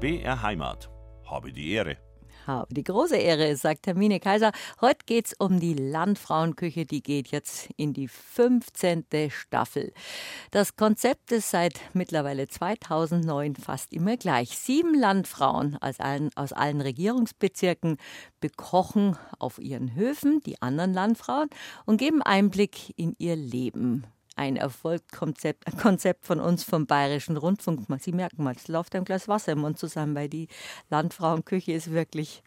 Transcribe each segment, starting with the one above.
BR Heimat. Habe die Ehre. Habe die große Ehre, sagt Hermine Kaiser. Heute geht es um die Landfrauenküche, die geht jetzt in die 15. Staffel. Das Konzept ist seit mittlerweile 2009 fast immer gleich. Sieben Landfrauen aus allen, aus allen Regierungsbezirken bekochen auf ihren Höfen die anderen Landfrauen und geben Einblick in ihr Leben ein Erfolgskonzept Konzept von uns vom Bayerischen Rundfunk. Sie merken mal, es läuft ein Glas Wasser im Mund zusammen, weil die Landfrauenküche ist wirklich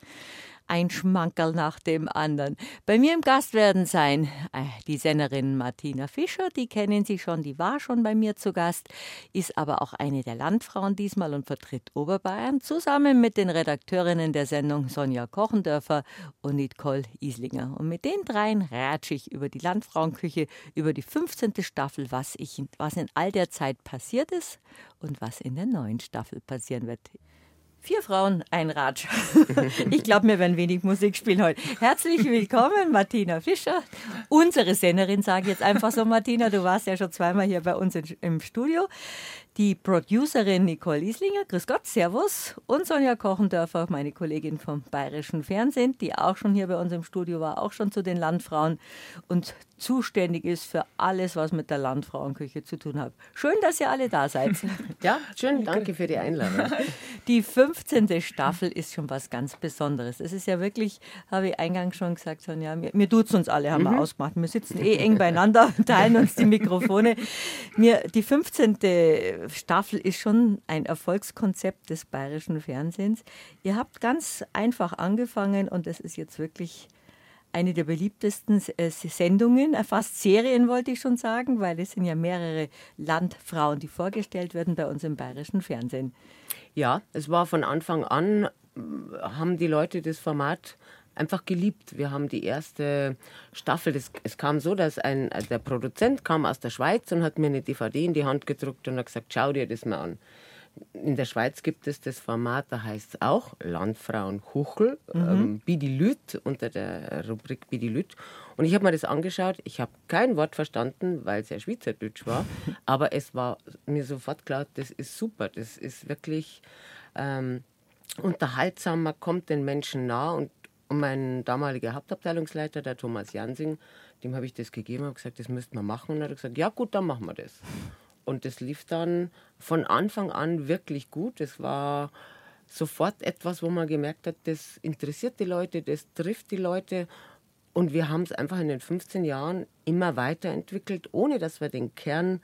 ein Schmankerl nach dem anderen. Bei mir im Gast werden sein äh, die Sennerin Martina Fischer, die kennen Sie schon, die war schon bei mir zu Gast, ist aber auch eine der Landfrauen diesmal und vertritt Oberbayern, zusammen mit den Redakteurinnen der Sendung Sonja Kochendörfer und Nicole Islinger. Und mit den dreien ratsche ich über die Landfrauenküche, über die 15. Staffel, was, ich, was in all der Zeit passiert ist und was in der neuen Staffel passieren wird. Vier Frauen, ein Ratsch. Ich glaube, wir werden wenig Musik spielen heute. Herzlich willkommen, Martina Fischer. Unsere Sennerin, sage ich jetzt einfach so, Martina, du warst ja schon zweimal hier bei uns im Studio die Producerin Nicole Islinger, grüß Gott, Servus, und Sonja Kochendörfer, meine Kollegin vom Bayerischen Fernsehen, die auch schon hier bei uns im Studio war, auch schon zu den Landfrauen und zuständig ist für alles, was mit der Landfrauenküche zu tun hat. Schön, dass ihr alle da seid. Ja, schön, danke für die Einladung. Die 15. Staffel ist schon was ganz Besonderes. Es ist ja wirklich, habe ich eingangs schon gesagt, Sonja, wir, wir duzen uns alle, haben mhm. wir ausgemacht. Wir sitzen eh eng beieinander, teilen uns die Mikrofone. Mir, die 15 Staffel ist schon ein Erfolgskonzept des bayerischen Fernsehens. Ihr habt ganz einfach angefangen und es ist jetzt wirklich eine der beliebtesten äh, Sendungen, äh, fast Serien wollte ich schon sagen, weil es sind ja mehrere Landfrauen, die vorgestellt werden bei uns im bayerischen Fernsehen. Ja, es war von Anfang an, haben die Leute das Format einfach geliebt. Wir haben die erste Staffel, das, es kam so, dass ein, also der Produzent kam aus der Schweiz und hat mir eine DVD in die Hand gedruckt und hat gesagt, schau dir das mal an. In der Schweiz gibt es das Format, da heißt es auch Landfrauen Huchel, mhm. ähm, Bidilüt, unter der Rubrik Bidilüt. Und ich habe mir das angeschaut. Ich habe kein Wort verstanden, weil es ja Schweizerdeutsch war. aber es war mir sofort klar, das ist super. Das ist wirklich ähm, unterhaltsam. Man kommt den Menschen nah und und mein damaliger Hauptabteilungsleiter, der Thomas Jansing, dem habe ich das gegeben und gesagt, das müssten wir machen. Und er hat gesagt, ja gut, dann machen wir das. Und das lief dann von Anfang an wirklich gut. Es war sofort etwas, wo man gemerkt hat, das interessiert die Leute, das trifft die Leute. Und wir haben es einfach in den 15 Jahren immer weiterentwickelt, ohne dass wir den Kern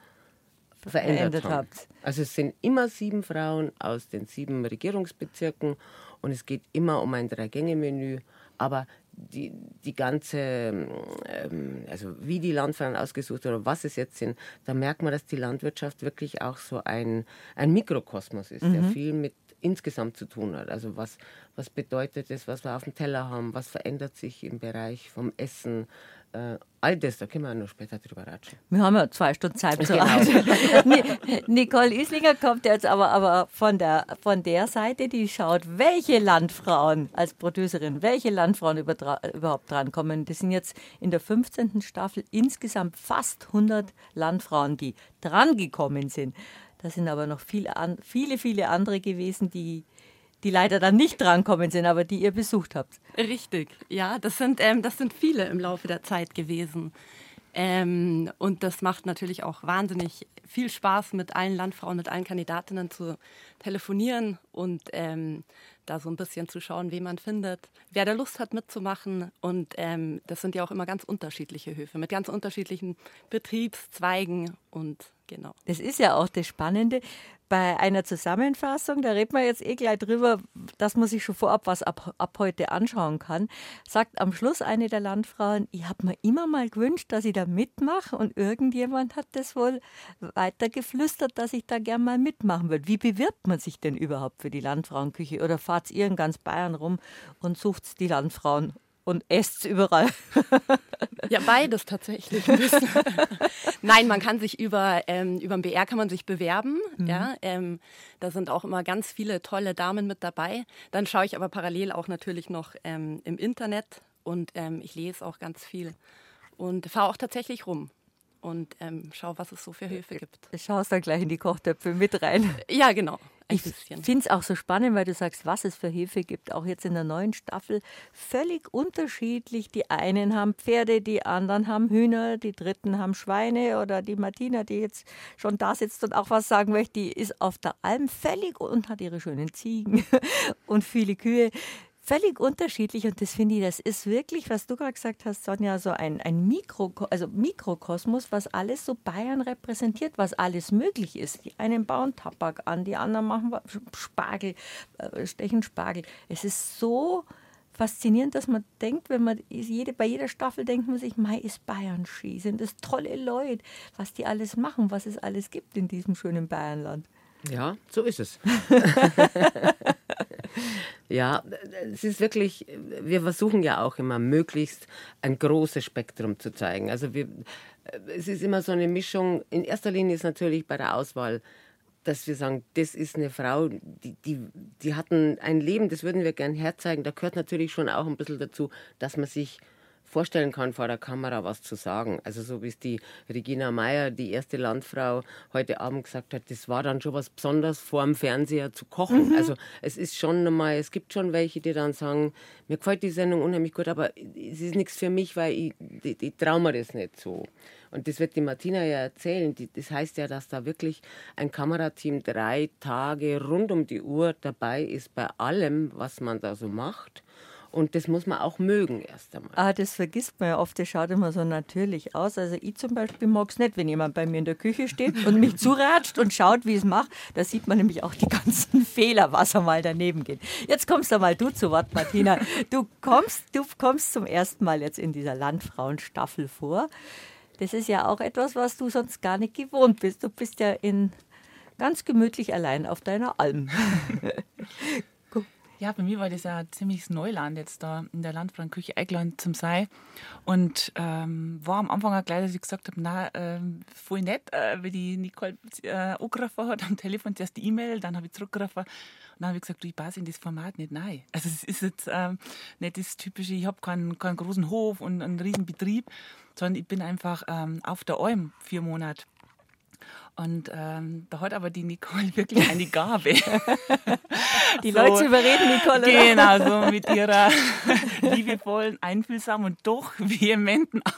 verändert, verändert haben. Habt. Also es sind immer sieben Frauen aus den sieben Regierungsbezirken und es geht immer um ein Drei-Gänge-Menü aber die, die ganze, ähm, also wie die Landfrauen ausgesucht oder was es jetzt sind, da merkt man, dass die Landwirtschaft wirklich auch so ein, ein Mikrokosmos ist, mhm. der viel mit insgesamt zu tun hat. Also was, was bedeutet es, was wir auf dem Teller haben, was verändert sich im Bereich vom Essen, äh, all das, da können wir noch später drüber ratschen. Wir haben ja zwei Stunden Zeit zu genau. Nicole Islinger kommt jetzt aber, aber von, der, von der Seite, die schaut, welche Landfrauen als Producerin, welche Landfrauen überhaupt drankommen. Das sind jetzt in der 15. Staffel insgesamt fast 100 Landfrauen, die drangekommen sind. Da sind aber noch viele, viele, viele andere gewesen, die die leider dann nicht drankommen sind, aber die ihr besucht habt. Richtig, ja, das sind, ähm, das sind viele im Laufe der Zeit gewesen. Ähm, und das macht natürlich auch wahnsinnig viel Spaß, mit allen Landfrauen, mit allen Kandidatinnen zu telefonieren und ähm, da so ein bisschen zu schauen, wen man findet, wer da Lust hat mitzumachen. Und ähm, das sind ja auch immer ganz unterschiedliche Höfe mit ganz unterschiedlichen Betriebszweigen und genau. Das ist ja auch das Spannende bei einer Zusammenfassung, da redet man jetzt eh gleich drüber, dass man sich schon vorab was ab, ab heute anschauen kann, sagt am Schluss eine der Landfrauen, ich habe mir immer mal gewünscht, dass ich da mitmache und irgendjemand hat das wohl weiter geflüstert, dass ich da gern mal mitmachen würde. Wie bewirbt man sich denn überhaupt für die Landfrauenküche oder fahrt ihr in ganz Bayern rum und sucht die Landfrauen und esst überall. Ja, beides tatsächlich. Nein, man kann sich über, ähm, über den BR kann man sich bewerben. Mhm. Ja, ähm, da sind auch immer ganz viele tolle Damen mit dabei. Dann schaue ich aber parallel auch natürlich noch ähm, im Internet und ähm, ich lese auch ganz viel und fahre auch tatsächlich rum und ähm, schaue, was es so für Höfe gibt. Du schaust dann gleich in die Kochtöpfe mit rein. Ja, genau. ein ich finde es auch so spannend, weil du sagst, was es für Hefe gibt. Auch jetzt in der neuen Staffel völlig unterschiedlich. Die einen haben Pferde, die anderen haben Hühner, die dritten haben Schweine oder die Martina, die jetzt schon da sitzt und auch was sagen möchte, die ist auf der Alm völlig und hat ihre schönen Ziegen und viele Kühe völlig unterschiedlich und das finde ich, das ist wirklich, was du gerade gesagt hast, Sonja, so ein, ein Mikro, also Mikrokosmos, was alles so Bayern repräsentiert, was alles möglich ist. Die einen bauen Tabak an, die anderen machen Spargel, äh, stechen Spargel. Es ist so faszinierend, dass man denkt, wenn man jede, bei jeder Staffel denkt man sich, Mai ist Bayern Ski, sind das tolle Leute, was die alles machen, was es alles gibt in diesem schönen Bayernland. Ja, so ist es. ja, es ist wirklich, wir versuchen ja auch immer möglichst ein großes Spektrum zu zeigen. Also wir, es ist immer so eine Mischung. In erster Linie ist natürlich bei der Auswahl, dass wir sagen, das ist eine Frau, die, die, die hat ein Leben, das würden wir gern herzeigen. Da gehört natürlich schon auch ein bisschen dazu, dass man sich vorstellen kann, vor der Kamera was zu sagen. Also so wie es die Regina Meyer, die erste Landfrau, heute Abend gesagt hat, das war dann schon was Besonderes, vor dem Fernseher zu kochen. Mhm. Also es ist schon nochmal, es gibt schon welche, die dann sagen, mir gefällt die Sendung unheimlich gut, aber es ist nichts für mich, weil ich, ich, ich traue mir das nicht so. Und das wird die Martina ja erzählen. das heißt ja, dass da wirklich ein Kamerateam drei Tage rund um die Uhr dabei ist bei allem, was man da so macht. Und das muss man auch mögen erst einmal. Ah, das vergisst man ja oft. Das schaut immer so natürlich aus. Also ich zum Beispiel mag es nicht, wenn jemand bei mir in der Küche steht und mich zuratscht und schaut, wie ich es mache. Da sieht man nämlich auch die ganzen Fehler, was einmal daneben geht. Jetzt kommst du mal du zu Wort, Martina. Du kommst, du kommst zum ersten Mal jetzt in dieser Landfrauenstaffel vor. Das ist ja auch etwas, was du sonst gar nicht gewohnt bist. Du bist ja in ganz gemütlich allein auf deiner Alm. Ja, bei mir war das ja ziemlich Neuland jetzt da in der Landfrauenküche eingeladen zum Sei. Und ähm, war am Anfang auch gleich, dass ich gesagt habe, na, ähm, voll nett, äh, wie die Nicole äh, angerufen hat am Telefon, zuerst die E-Mail, dann habe ich zurückgerufen. Und dann habe ich gesagt, du, ich passe in das Format nicht nein. Also es ist jetzt ähm, nicht das typische, ich habe keinen, keinen großen Hof und einen riesen Betrieb, sondern ich bin einfach ähm, auf der Alm vier Monate. Und ähm, da hat aber die Nicole wirklich eine Gabe. die so, Leute überreden, Nicole. Genau, so mit ihrer liebevollen, einfühlsamen und doch vehementen Art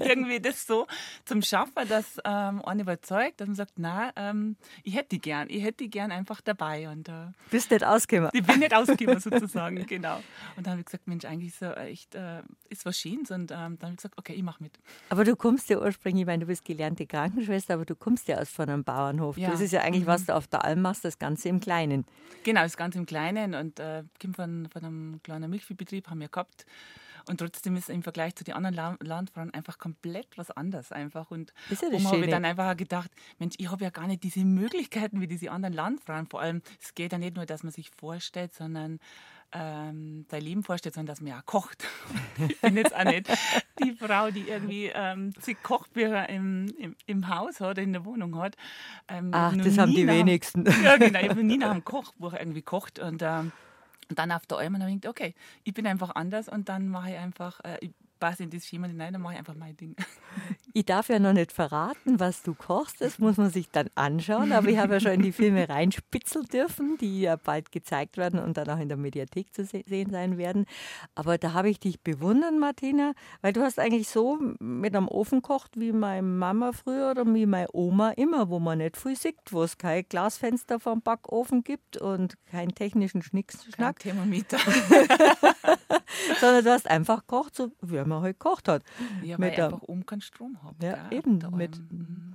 irgendwie das so zum Schaffen, dass ähm, einen überzeugt, dass man sagt, na, ähm, ich hätte die gern, ich hätte die gern einfach dabei. Und, äh, Bist nicht ausgekommen. Ich bin nicht ausgekommen sozusagen, genau. Und dann habe ich gesagt, Mensch, eigentlich so echt, äh, ist was Schönes. Und ähm, dann habe ich gesagt, okay, ich mache mit. Aber du kommst ja ursprünglich, ich meine, du bist gelernte Krankenschwester, aber du kommst ja aus von einem Bauernhof. Ja. Das ist ja eigentlich, mhm. was du auf der Alm machst, das Ganze im Kleinen. Genau, das Ganze im Kleinen und äh, komme von, von einem kleinen Milchviehbetrieb, haben wir gehabt. Und trotzdem ist im Vergleich zu den anderen Landfrauen einfach komplett was anderes einfach. Und ist ja das habe ich dann einfach gedacht, Mensch, ich habe ja gar nicht diese Möglichkeiten wie diese anderen Landfrauen. Vor allem, es geht ja nicht nur, dass man sich vorstellt, sondern ähm, sein Leben vorstellt, sondern dass man ja kocht. ich bin jetzt auch nicht die Frau, die irgendwie ähm, zig Kochbücher im, im, im, Haus hat, in der Wohnung hat. Ähm, Ach, das haben die wenigsten. ja, genau. Ich habe nie nach einem Kochbuch irgendwie gekocht und ähm, und dann auf der Alm und dann denkt, okay, ich bin einfach anders und dann mache ich einfach, äh, ich passe in das Schema hinein, dann mache ich einfach mein Ding. Ich darf ja noch nicht verraten, was du kochst. Das muss man sich dann anschauen. Aber ich habe ja schon in die Filme reinspitzeln dürfen, die ja bald gezeigt werden und dann auch in der Mediathek zu sehen sein werden. Aber da habe ich dich bewundert, Martina, weil du hast eigentlich so mit einem Ofen kocht wie meine Mama früher oder wie meine Oma immer, wo man nicht viel sieht, wo es kein Glasfenster vom Backofen gibt und keinen technischen Schnickschnack. Kein Thermometer. Sondern du hast einfach gekocht, so wie man halt gekocht hat. Ja, weil mit einfach oben keinen Strom hat. Ja, gell? eben, mit,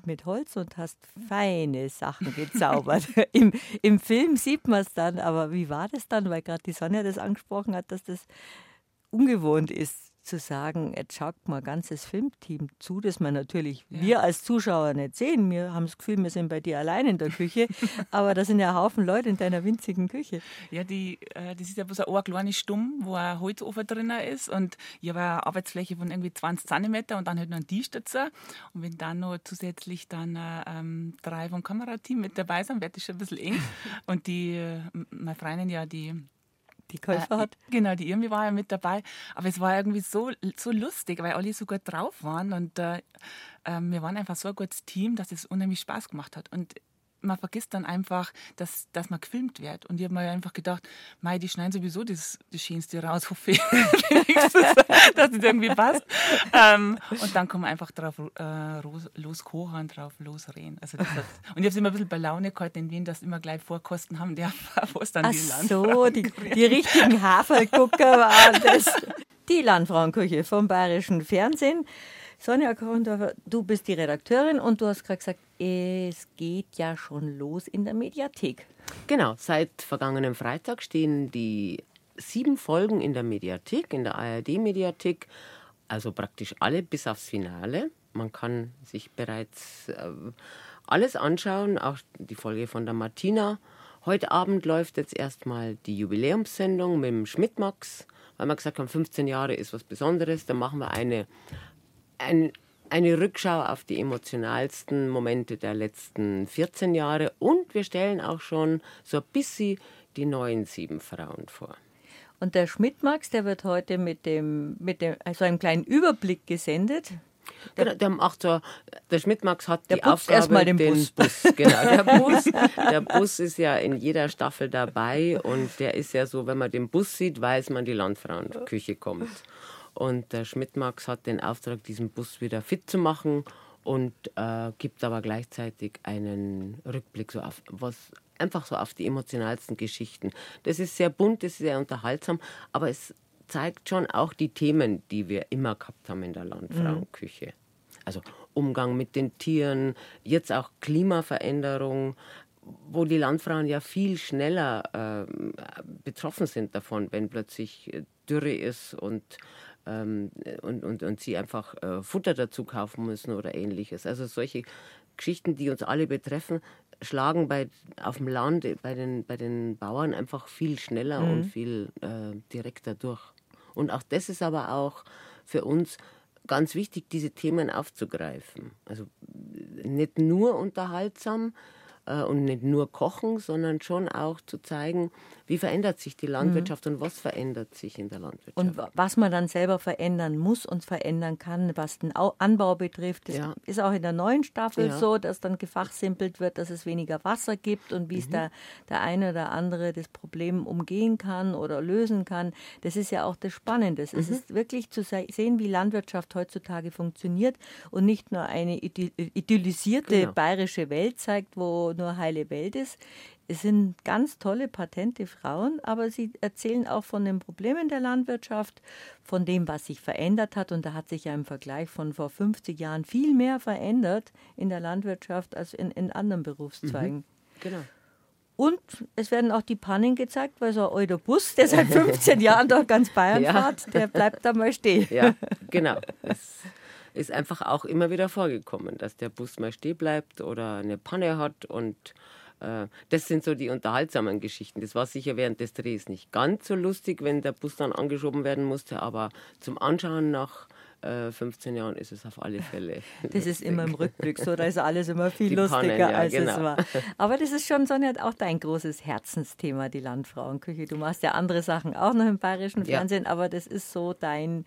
mit Holz und hast feine Sachen gezaubert. Im, Im Film sieht man es dann, aber wie war das dann? Weil gerade die Sonja das angesprochen hat, dass das ungewohnt ist zu sagen, jetzt schaut mal ein ganzes Filmteam zu, das man natürlich ja. wir als Zuschauer nicht sehen. Wir haben das Gefühl, wir sind bei dir allein in der Küche, aber da sind ja Haufen Leute in deiner winzigen Küche. Ja, die, äh, das ist ja bloß ein kleine Stumm, wo ein Holzofen drin ist und ich habe eine Arbeitsfläche von irgendwie 20 cm und dann halt noch ein Tisch dazu. Und wenn dann noch zusätzlich dann äh, ähm, drei vom Kamerateam mit dabei sind, wird das schon ein bisschen eng. Und die, äh, meine Freundin ja, die die Käufer äh, hat. Genau, die Irmi war ja mit dabei. Aber es war irgendwie so, so lustig, weil alle so gut drauf waren. Und äh, äh, wir waren einfach so ein gutes Team, dass es unheimlich Spaß gemacht hat. Und man vergisst dann einfach, dass, dass man gefilmt wird. Und ich habe mir einfach gedacht, mei, die schneiden sowieso das, das Schönste raus, hoffe ich, dass es irgendwie passt. Ähm, und dann kann man einfach drauf äh, loskochen, drauf losreden. Also hat, und ich habe es immer ein bisschen bei Laune gehalten in Wien, dass immer gleich Vorkosten haben, der was dann Ach die so, die, die richtigen Hafergucker waren das. Die Landfrauenküche vom Bayerischen Fernsehen. Sonja Korndorfer, du bist die Redakteurin und du hast gerade gesagt, es geht ja schon los in der Mediathek. Genau, seit vergangenem Freitag stehen die sieben Folgen in der Mediathek, in der ARD-Mediathek, also praktisch alle bis aufs Finale. Man kann sich bereits äh, alles anschauen, auch die Folge von der Martina. Heute Abend läuft jetzt erstmal die Jubiläumssendung mit dem Schmidtmax, weil wir gesagt haben, 15 Jahre ist was Besonderes. Dann machen wir eine ein, eine Rückschau auf die emotionalsten Momente der letzten 14 Jahre und wir stellen auch schon so ein bisschen die neuen sieben Frauen vor. Und der Schmidt-Max, der wird heute mit dem, mit dem, also einem kleinen Überblick gesendet. Der, genau, der macht so, der Schmidt-Max hat der die Aufgabe, erstmal den, den Bus. Bus. Genau, der Bus, der Bus ist ja in jeder Staffel dabei und der ist ja so, wenn man den Bus sieht, weiß man, die Landfrauenküche kommt. Und der Schmidt-Max hat den Auftrag, diesen Bus wieder fit zu machen und äh, gibt aber gleichzeitig einen Rückblick so auf was einfach so auf die emotionalsten Geschichten. Das ist sehr bunt, das ist sehr unterhaltsam, aber es zeigt schon auch die Themen, die wir immer gehabt haben in der Landfrauenküche. Mhm. Also Umgang mit den Tieren, jetzt auch Klimaveränderung, wo die Landfrauen ja viel schneller äh, betroffen sind davon, wenn plötzlich Dürre ist und ähm, und, und, und sie einfach äh, Futter dazu kaufen müssen oder ähnliches. Also solche Geschichten, die uns alle betreffen, schlagen bei, auf dem Land, bei den, bei den Bauern einfach viel schneller mhm. und viel äh, direkter durch. Und auch das ist aber auch für uns ganz wichtig, diese Themen aufzugreifen. Also nicht nur unterhaltsam, äh, und nicht nur kochen, sondern schon auch zu zeigen, wie verändert sich die Landwirtschaft mhm. und was verändert sich in der Landwirtschaft. Und was man dann selber verändern muss und verändern kann, was den Anbau betrifft. Das ja. ist auch in der neuen Staffel ja. so, dass dann gefachsimpelt wird, dass es weniger Wasser gibt und wie mhm. es der, der eine oder andere das Problem umgehen kann oder lösen kann. Das ist ja auch das Spannende. Mhm. Es ist wirklich zu sehen, wie Landwirtschaft heutzutage funktioniert und nicht nur eine idyllisierte genau. bayerische Welt zeigt, wo nur heile Welt ist. Es sind ganz tolle, patente Frauen, aber sie erzählen auch von den Problemen der Landwirtschaft, von dem, was sich verändert hat. Und da hat sich ja im Vergleich von vor 50 Jahren viel mehr verändert in der Landwirtschaft als in, in anderen Berufszweigen. Mhm, genau. Und es werden auch die Pannen gezeigt, weil so ein alter Bus, der seit 15 Jahren durch ganz Bayern ja. fährt, der bleibt da mal stehen. Ja, genau. Das ist einfach auch immer wieder vorgekommen, dass der Bus mal stehen bleibt oder eine Panne hat und äh, das sind so die unterhaltsamen Geschichten. Das war sicher während des Drehs nicht ganz so lustig, wenn der Bus dann angeschoben werden musste, aber zum Anschauen nach 15 äh, Jahren ist es auf alle Fälle. Das lustig. ist immer im Rückblick so, da ist alles immer viel die lustiger, Pannen, ja, als genau. es war. Aber das ist schon, Sonja, auch dein großes Herzensthema, die Landfrauenküche. Du machst ja andere Sachen auch noch im bayerischen Fernsehen, ja. aber das ist so dein,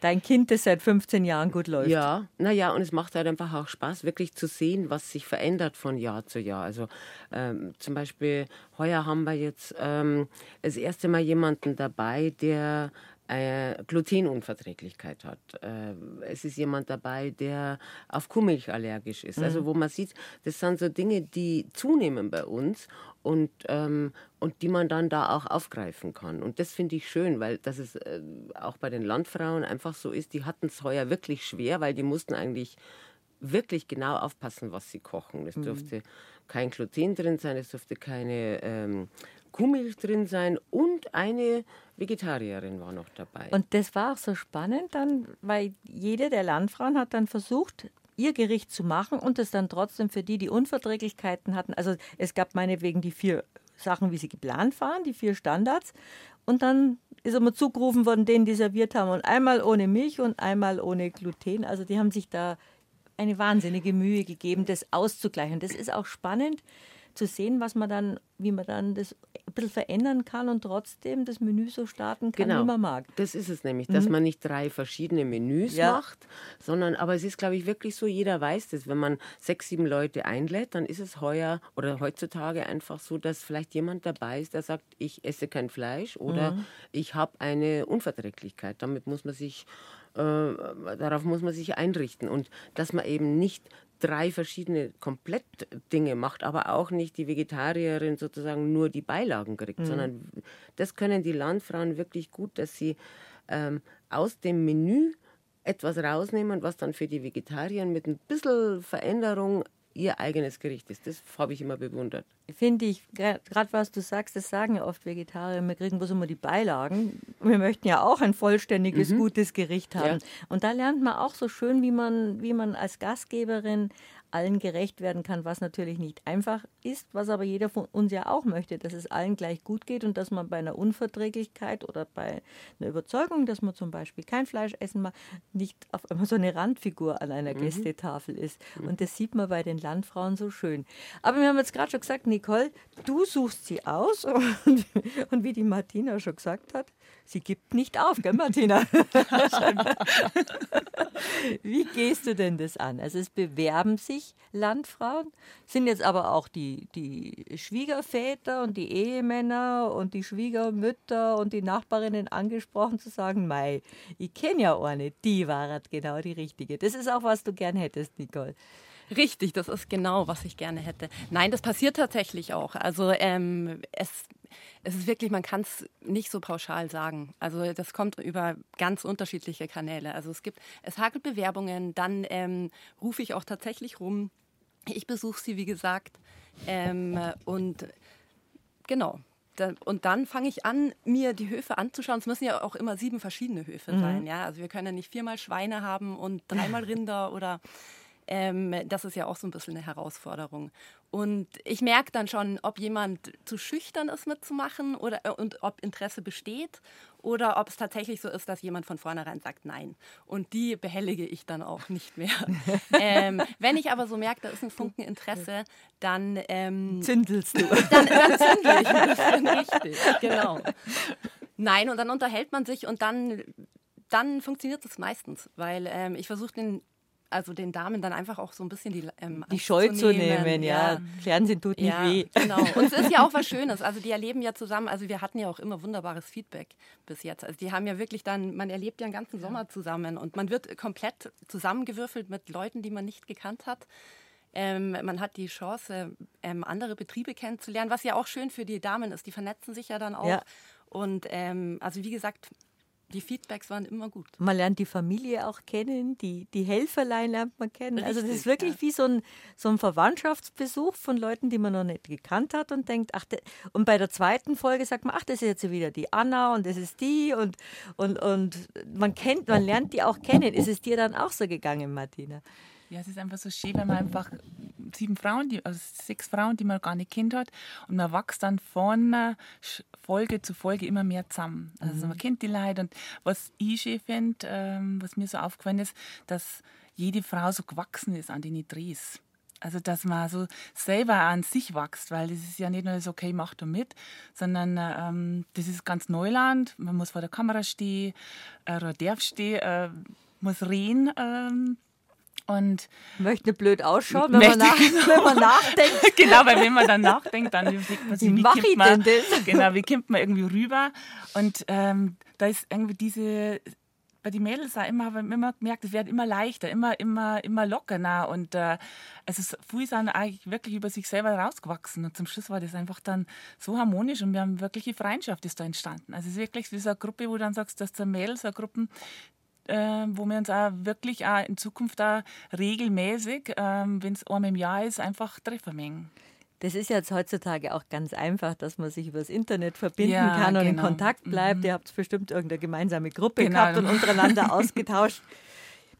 dein Kind, das seit 15 Jahren gut läuft. Ja, naja, und es macht halt einfach auch Spaß, wirklich zu sehen, was sich verändert von Jahr zu Jahr. Also ähm, zum Beispiel, heuer haben wir jetzt ähm, das erste Mal jemanden dabei, der äh, Glutenunverträglichkeit hat. Äh, es ist jemand dabei, der auf Kuhmilch allergisch ist. Also mhm. Also wo man sieht, das sind so Dinge, die zunehmen bei uns und, ähm, und die man dann da auch aufgreifen kann. Und das finde ich schön, weil das ist äh, auch bei den Landfrauen einfach so ist, die hatten es heuer wirklich schwer, weil die mussten eigentlich wirklich genau aufpassen, was sie kochen. Es mhm. durfte kein Gluten drin sein, es durfte keine ähm, Kuhmilch drin sein und eine Vegetarierin war noch dabei. Und das war auch so spannend dann, weil jede der Landfrauen hat dann versucht, ihr Gericht zu machen und es dann trotzdem für die, die Unverträglichkeiten hatten. Also es gab meinetwegen die vier Sachen, wie sie geplant waren, die vier Standards. Und dann ist immer zugerufen worden, denen die serviert haben. Und einmal ohne Milch und einmal ohne Gluten. Also die haben sich da eine wahnsinnige Mühe gegeben, das auszugleichen. Das ist auch spannend zu sehen, was man dann, wie man dann das ein bisschen verändern kann und trotzdem das Menü so starten kann, Genau. wie man mag. Das ist es nämlich, dass Mhm. man nicht drei verschiedene Menüs Ja. macht, sondern, aber es ist, glaube ich, wirklich so, jeder weiß das. Wenn man sechs, sieben Leute einlädt, dann ist es heuer oder heutzutage einfach so, dass vielleicht jemand dabei ist, der sagt, ich esse kein Fleisch oder Mhm. ich habe eine Unverträglichkeit. Damit muss man sich, äh, darauf muss man sich einrichten. Und dass man eben nicht drei verschiedene Komplettdinge macht, aber auch nicht die Vegetarierin sozusagen nur die Beilagen kriegt, sondern das können die Landfrauen wirklich gut, dass sie ähm, aus dem Menü etwas rausnehmen, was dann für die Vegetarier mit ein bisschen Veränderung ihr eigenes Gericht ist. Das habe ich immer bewundert. Finde ich, gerade was du sagst, das sagen ja oft Vegetarier, wir kriegen bloß immer die Beilagen. Wir möchten ja auch ein vollständiges, gutes Gericht haben. Ja. Und da lernt man auch so schön, wie man, wie man als Gastgeberin allen gerecht werden kann, was natürlich nicht einfach ist, was aber jeder von uns ja auch möchte, dass es allen gleich gut geht und dass man bei einer Unverträglichkeit oder bei einer Überzeugung, dass man zum Beispiel kein Fleisch essen mag, nicht auf einmal so eine Randfigur an einer Gästetafel ist. Und das sieht man bei den Landfrauen so schön. Aber wir haben jetzt gerade schon gesagt, Nicole, du suchst sie aus und, und wie die Martina schon gesagt hat, sie gibt nicht auf, gell Martina? Wie gehst du denn das an? Also es bewerben sich Landfrauen, sind jetzt aber auch die, die Schwiegerväter und die Ehemänner und die Schwiegermütter und die Nachbarinnen angesprochen zu sagen, Mei, ich kenne ja eine, die war genau die richtige. Das ist auch, was du gern hättest, Nicole. Richtig, das ist genau, was ich gerne hätte. Nein, das passiert tatsächlich auch. Also ähm, es, es ist wirklich, man kann es nicht so pauschal sagen. Also das kommt über ganz unterschiedliche Kanäle. Also es gibt, es hagelt Bewerbungen, dann ähm, rufe ich auch tatsächlich rum. Ich besuche sie, wie gesagt. Ähm, und genau. Da, und dann fange ich an, mir die Höfe anzuschauen. Es müssen ja auch immer sieben verschiedene Höfe sein. Ja? Also wir können ja nicht viermal Schweine haben und dreimal Rinder oder ähm, das ist ja auch so ein bisschen eine Herausforderung. Und ich merke dann schon, ob jemand zu schüchtern ist mitzumachen oder, äh, und ob Interesse besteht oder ob es tatsächlich so ist, dass jemand von vornherein sagt Nein. Und die behellige ich dann auch nicht mehr. ähm, wenn ich aber so merke, da ist ein Funken Interesse, dann, ähm, Zündelst du. dann, dann zündle ich ein bisschen richtig. Genau. Nein, und dann unterhält man sich und dann, dann funktioniert es meistens, weil ähm, ich versuche den also den Damen dann einfach auch so ein bisschen die, ähm, Die Scheu zu nehmen, ja. Fernsehen tut nicht ja, weh. genau. Und es ist ja auch was Schönes. Also die erleben ja zusammen, also wir hatten ja auch immer wunderbares Feedback bis jetzt. Also die haben ja wirklich dann, man erlebt ja einen ganzen Sommer zusammen und man wird komplett zusammengewürfelt mit Leuten, die man nicht gekannt hat. Ähm, man hat die Chance, ähm, andere Betriebe kennenzulernen, was ja auch schön für die Damen ist. Die vernetzen sich ja dann auch. Ja. Und ähm, also wie gesagt, die Feedbacks waren immer gut. Man lernt die Familie auch kennen, die, die Helferlein lernt man kennen. also das ist Richtig, wirklich ja. wie so ein, so ein Verwandtschaftsbesuch von Leuten, die man noch nicht gekannt hat und denkt, ach, und bei der zweiten Folge sagt man, ach, das ist jetzt wieder die Anna und das ist die und, und, und man kennt, man lernt die auch kennen. Ist es dir dann auch so gegangen, Martina? Ja, es ist einfach so schön, wenn man einfach sieben Frauen, die, also sechs Frauen, die man gar nicht kennt hat, und man wächst dann von äh, Folge zu Folge immer mehr zusammen. Also man kennt die Leute und was ich schön finde, ähm, was mir so aufgefallen ist, dass jede Frau so gewachsen ist an den Drehs. Also, dass man so selber an sich wächst, weil das ist ja nicht nur so, okay, mach du mit, sondern ähm, das ist ganz Neuland. Man muss vor der Kamera stehen, äh, oder darf stehen, äh, muss reden. Ähm, und Möchte blöd ausschauen, wenn man, nach, wenn man nachdenkt. genau, weil wenn man dann nachdenkt, dann überlegt man sich, Wie wie, kommt man, das? Genau, wie kommt man irgendwie rüber? Und ähm, da ist irgendwie diese, bei den Mädels auch immer, habe ich immer gemerkt, es wird immer leichter, immer, immer, immer lockerer. Und äh, also es- viele sind eigentlich wirklich über sich selber rausgewachsen. Und zum Schluss war das einfach dann so harmonisch und wir haben wirkliche Freundschaft ist da entstanden. Also es ist wirklich wie so eine Gruppe, wo du dann sagst, dass der Mädels, eine Gruppe, äh, wo wir uns auch wirklich auch in Zukunft auch regelmäßig, ähm, wenn es einmal im Jahr ist, einfach treffen mengen. Das ist jetzt heutzutage auch ganz einfach, dass man sich übers Internet verbinden Ja, kann und in genau. Kontakt bleibt. Ihr habt bestimmt irgendeine gemeinsame Gruppe Genau. gehabt und untereinander ausgetauscht.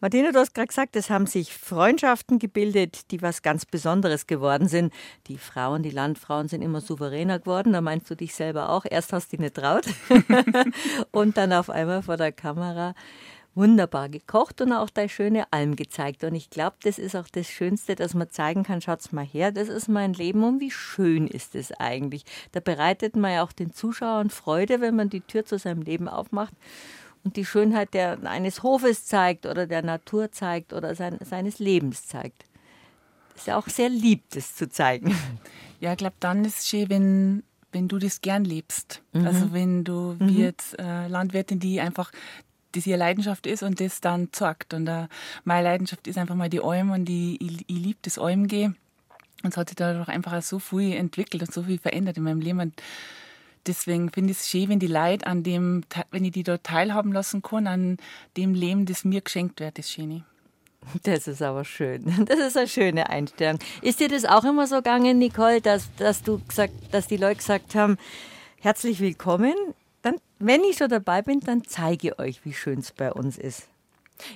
Martina, du hast gerade gesagt, es haben sich Freundschaften gebildet, die was ganz Besonderes geworden sind. Die Frauen, die Landfrauen sind immer souveräner geworden. Da meinst du dich selber auch. Erst hast du dich nicht traut und dann auf einmal vor der Kamera wunderbar gekocht und auch deine schöne Alm gezeigt. Und ich glaube, das ist auch das Schönste, dass man zeigen kann, schaut's mal her, das ist mein Leben und wie schön ist es eigentlich. Da bereitet man ja auch den Zuschauern Freude, wenn man die Tür zu seinem Leben aufmacht und die Schönheit der, eines Hofes zeigt oder der Natur zeigt oder sein, seines Lebens zeigt. Das ist ja auch sehr lieb, das zu zeigen. Ja, ich glaube, dann ist es schön, wenn, wenn du das gern lebst. Mhm. Also wenn du mhm. wie jetzt äh, Landwirtin, die einfach das ihre Leidenschaft ist und das dann zeigt. Und uh, meine Leidenschaft ist einfach mal die Alm und ich, ich, ich liebe das Almgehen. Und es hat sich dadurch einfach so viel entwickelt und so viel verändert in meinem Leben. Und deswegen finde ich es schön, wenn die Leute an dem, wenn ich die dort teilhaben lassen kann, an dem Leben, das mir geschenkt wird, das Schöne. Das ist aber schön. Das ist eine schöne Einstellung. Ist dir das auch immer so gegangen, Nicole, dass, dass du gesagt, dass die Leute gesagt haben, herzlich willkommen, wenn ich schon dabei bin, dann zeige ich euch, wie schön es bei uns ist.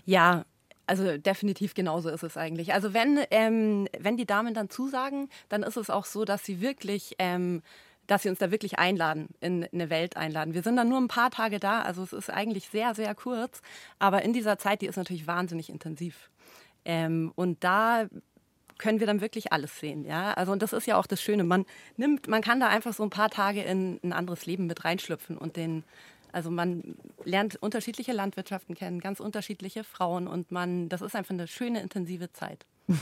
Ja, also definitiv genauso ist es eigentlich. Also wenn, ähm, wenn die Damen dann zusagen, dann ist es auch so, dass sie wirklich, ähm, dass sie uns da wirklich einladen, in eine Welt einladen. Wir sind dann nur ein paar Tage da, also es ist eigentlich sehr, sehr kurz, aber in dieser Zeit, die ist natürlich wahnsinnig intensiv. Ähm, und da können wir dann wirklich alles sehen. Ja? Also, und das ist ja auch das Schöne. Man nimmt, man kann da einfach so ein paar Tage in ein anderes Leben mit reinschlüpfen und den, also man lernt unterschiedliche Landwirtschaften kennen, ganz unterschiedliche Frauen und man, das ist einfach eine schöne, intensive Zeit.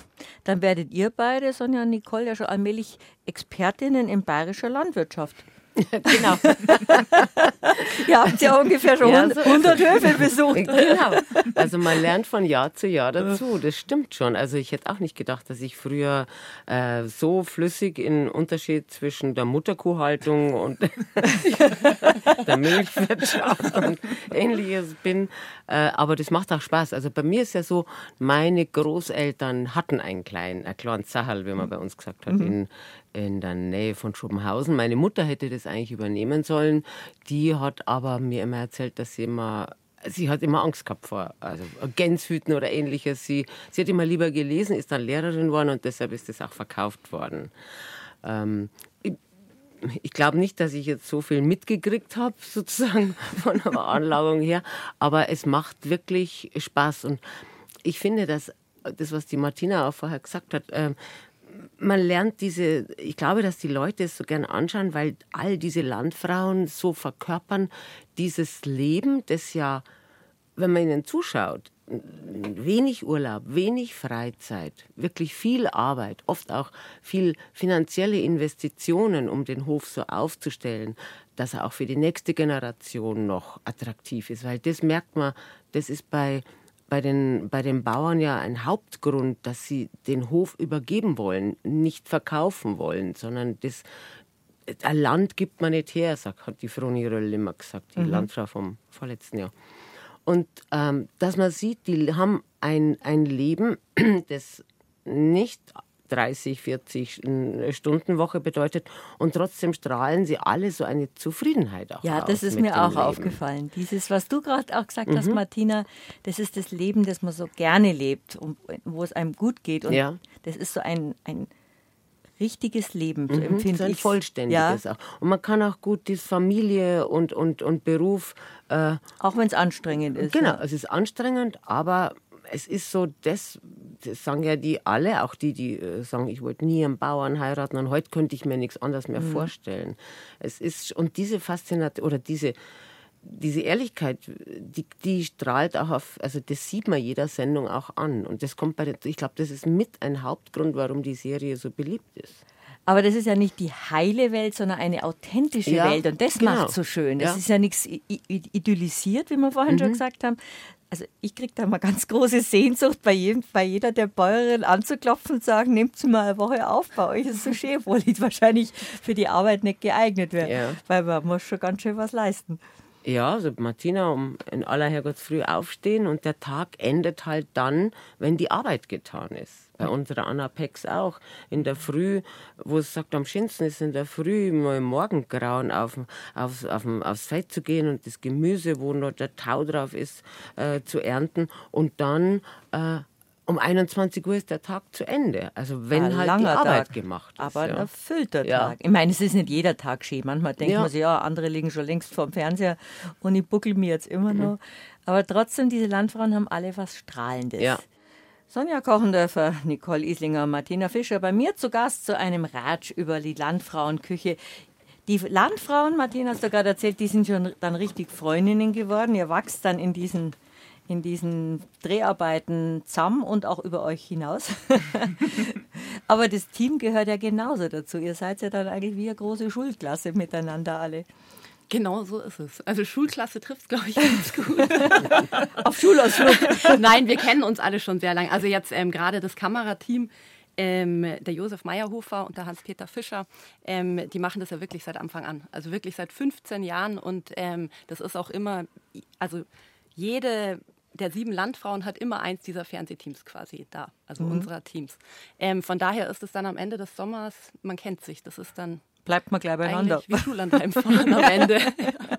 Dann werdet ihr beide, Sonja und Nicole, ja schon allmählich Expertinnen in bayerischer Landwirtschaft. genau. Ihr habt ja ungefähr schon ja, so 100 Höfe besucht. Genau. Also man lernt von Jahr zu Jahr dazu. Das stimmt schon. Also ich hätte auch nicht gedacht, dass ich früher äh, so flüssig in Unterschied zwischen der Mutterkuhhaltung und der Milchwirtschaft und ähnliches bin. Äh, aber das macht auch Spaß. Also bei mir ist ja so, meine Großeltern hatten einen kleinen, einen kleinen Zahal, wie man bei uns gesagt hat, mhm. in, in der Nähe von Schuppenhausen. Meine Mutter hätte das eigentlich übernehmen sollen. Die hat aber mir immer erzählt, dass sie immer sie hat immer Angst gehabt vor also Gänshüten oder ähnliches. Sie, sie hat immer lieber gelesen, ist dann Lehrerin geworden und deshalb ist das auch verkauft worden. Ähm, ich, glaube nicht, dass ich jetzt so viel mitgekriegt habe, sozusagen von der Veranlagung her, aber es macht wirklich Spaß und ich finde, dass das, was die Martina auch vorher gesagt hat, äh, man lernt diese, ich glaube, dass die Leute es so gern anschauen, weil all diese Landfrauen so verkörpern dieses Leben, das ja, wenn man ihnen zuschaut, wenig Urlaub, wenig Freizeit, wirklich viel Arbeit, oft auch viel finanzielle Investitionen, um den Hof so aufzustellen, dass er auch für die nächste Generation noch attraktiv ist. Weil das merkt man, das ist bei bei den, bei den Bauern ja ein Hauptgrund, dass sie den Hof übergeben wollen, nicht verkaufen wollen, sondern das, ein Land gibt man nicht her, sagt, hat die Froni Röll immer gesagt, die mhm. Landfrau vom vorletzten Jahr. Und ähm, dass man sieht, die haben ein, ein Leben, das nicht 30, 40 Stunden Woche bedeutet. Und trotzdem strahlen sie alle so eine Zufriedenheit auch Ja, das ist mir auch Leben. aufgefallen. Dieses, was du gerade auch gesagt mhm. hast, Martina, das ist das Leben, das man so gerne lebt und wo es einem gut geht. Und ja. das ist so ein, ein richtiges Leben, so mhm, empfinde so ein ich. vollständiges ja. auch. Und man kann auch gut die Familie und, und, und Beruf. Äh, auch wenn es anstrengend ist. Genau, ja. es ist anstrengend, aber es ist so, das, das, sagen ja die alle, auch die, die äh, sagen, ich wollte nie einen Bauern heiraten und heute könnte ich mir nichts anderes mehr mhm. vorstellen. Es ist, und diese Faszination oder diese, diese Ehrlichkeit, die, die strahlt auch auf, also das sieht man jeder Sendung auch an. Und das kommt bei ich glaube, das ist mit ein Hauptgrund, warum die Serie so beliebt ist. Aber das ist ja nicht die heile Welt, sondern eine authentische ja, Welt. Und das genau. macht so schön. Das ja. ist ja nichts idyllisiert, wie wir vorhin mhm. schon gesagt haben, also ich kriege da mal ganz große Sehnsucht, bei, jedem, bei jeder der Bäuerin anzuklopfen und sagen, nehmt sie mal eine Woche auf, bei euch ist es so schön, obwohl ich wahrscheinlich für die Arbeit nicht geeignet wäre, ja. weil man muss schon ganz schön was leisten. Ja, also Martina um in aller Herrgottsfrüh aufstehen und der Tag endet halt dann, wenn die Arbeit getan ist. Bei unserer Anna Pex auch. In der Früh, wo es sagt, am schönsten ist in der Früh mal im Morgengrauen auf, auf, auf, aufs Feld zu gehen und das Gemüse, wo noch der Tau drauf ist, äh, zu ernten und dann äh, um 21 Uhr ist der Tag zu Ende. Also wenn Ein halt die Arbeit Tag. gemacht ist. Aber ein ja. erfüllter Ja. Tag. Ich meine, es ist nicht jeder Tag schön. Manchmal denkt Ja. man sich, ja, andere liegen schon längst vorm Fernseher und ich buckel mir jetzt immer noch. Aber trotzdem, diese Landfrauen haben alle was Strahlendes. Ja. Sonja Kochendörfer, Nicole Islinger, Martina Fischer bei mir zu Gast zu einem Ratsch über die Landfrauenküche. Die Landfrauen, Martina hast du gerade erzählt, die sind schon dann richtig Freundinnen geworden. Ihr wachst dann in diesen, in diesen Dreharbeiten zusammen und auch über euch hinaus. Aber das Team gehört ja genauso dazu. Ihr seid ja dann eigentlich wie eine große Schulklasse miteinander alle. Genau so ist es. Also Schulklasse trifft es, glaube ich, ganz gut. Auf Schulausflug. Nein, wir kennen uns alle schon sehr lange. Also jetzt ähm, gerade das Kamerateam, ähm, der Josef Meyerhofer und der Hans-Peter Fischer, ähm, die machen das ja wirklich seit Anfang an. Also wirklich seit 15 Jahren und ähm, das ist auch immer, also jede der sieben Landfrauen hat immer eins dieser Fernsehteams quasi da, also unserer Teams. Ähm, von daher ist es dann am Ende des Sommers, man kennt sich, das ist dann Bleibt mal gleich beieinander. eigentlich wie Schullandheimfahren am Ende.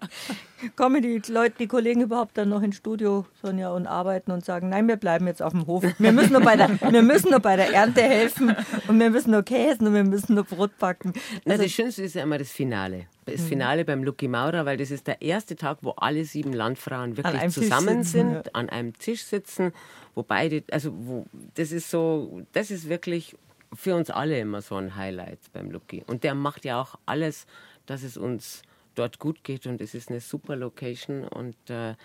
Kommen die Leute, die Kollegen überhaupt dann noch ins Studio, Sonja, und arbeiten und sagen, nein, wir bleiben jetzt auf dem Hof. Wir müssen nur bei der, wir müssen nur bei der Ernte helfen und wir müssen nur käsen und wir müssen nur Brot backen. Also das Schönste ist ja immer das Finale. Das Finale beim Lucky Maurer, weil das ist der erste Tag, wo alle sieben Landfrauen wirklich zusammen sitzen, sind, an einem Tisch sitzen, wo beide, also wo, das ist so, das ist wirklich für uns alle immer so ein Highlight beim Lucky. Und der macht ja auch alles, dass es uns dort gut geht und es ist eine super Location und äh,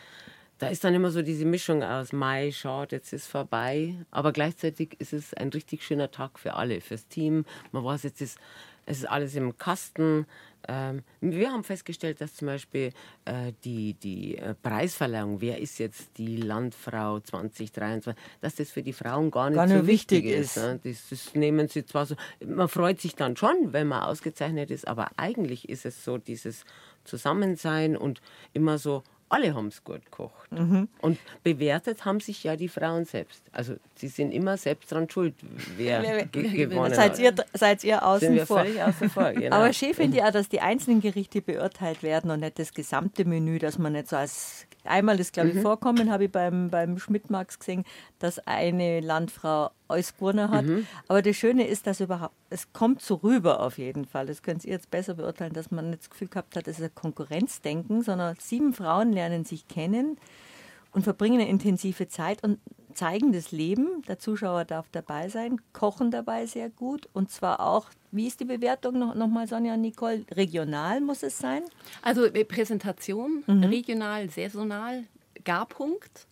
da ist dann immer so diese Mischung aus Mai, schaut, jetzt ist vorbei, aber gleichzeitig ist es ein richtig schöner Tag für alle, fürs Team. Man weiß, jetzt ist, es ist alles im Kasten. Ähm, wir haben festgestellt, dass zum Beispiel äh, die, die äh, Preisverleihung, wer ist jetzt die Landfrau 2023, dass das für die Frauen gar nicht Gar so wichtig wichtig ist. ist. ne? Das, das nehmen sie zwar so, man freut sich dann schon, wenn man ausgezeichnet ist, aber eigentlich ist es so dieses Zusammensein und immer so, alle haben es gut gekocht. Mhm. Und bewertet haben sich ja die Frauen selbst. Also sie sind immer selbst dran schuld, wer, Wer- ge gewonnen Seid hat. ihr, seid ihr sind außen wir vor. völlig außen vor. Genau. Aber schön finde ich auch, dass die einzelnen Gerichte beurteilt werden und nicht das gesamte Menü, dass man nicht so als einmal ist, glaube ich, vorkommen, habe ich beim, beim Schmidt-Max gesehen, dass eine Landfrau alles gewonnen hat. Aber das Schöne ist, dass überhaupt, es kommt so rüber auf jeden Fall. Das könnt ihr jetzt besser beurteilen, dass man nicht das Gefühl gehabt hat, es ist ein Konkurrenzdenken, sondern sieben Frauen lernen sich kennen und verbringen eine intensive Zeit und zeigen das Leben. Der Zuschauer darf dabei sein, kochen dabei sehr gut und zwar auch, wie ist die Bewertung noch, noch mal, Sonja und Nicole? Regional muss es sein? Also äh, Präsentation, regional, saisonal, Garpunkt.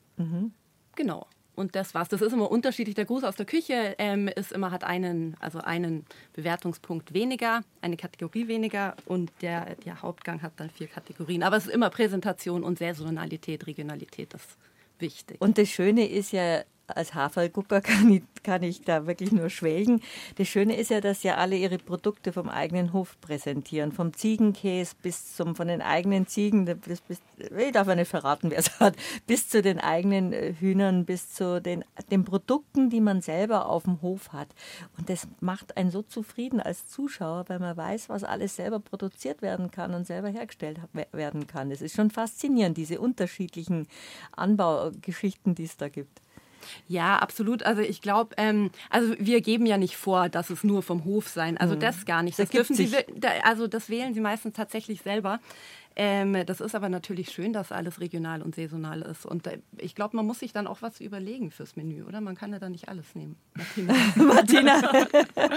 Genau. Und das war's. Das ist immer unterschiedlich. Der Gruß aus der Küche ähm, ist immer, hat einen, also einen Bewertungspunkt weniger, eine Kategorie weniger und der, der Hauptgang hat dann vier Kategorien. Aber es ist immer Präsentation und Saisonalität, Regionalität, das wichtig. Und das Schöne ist ja, als Haferlgucker kann ich, kann ich da wirklich nur schwelgen. Das Schöne ist ja, dass ja alle ihre Produkte vom eigenen Hof präsentieren. Vom Ziegenkäse bis zum, von den eigenen Ziegen, bis, bis, ich darf ja nicht verraten, wer es hat, bis zu den eigenen äh, Hühnern, bis zu den, den Produkten, die man selber auf dem Hof hat. Und das macht einen so zufrieden als Zuschauer, weil man weiß, was alles selber produziert werden kann und selber hergestellt werden kann. Es ist schon faszinierend, diese unterschiedlichen Anbaugeschichten, die es da gibt. Ja, absolut. Also ich glaube, ähm, also wir geben ja nicht vor, dass es nur vom Hof sein. Also das gar nicht. Das, Das dürfen Sie, sich. da, also das wählen Sie meistens tatsächlich selber. Ähm, das ist aber natürlich schön, dass alles regional und saisonal ist. Und äh, ich glaube, man muss sich dann auch was überlegen fürs Menü, oder? Man kann ja dann nicht alles nehmen. Martina.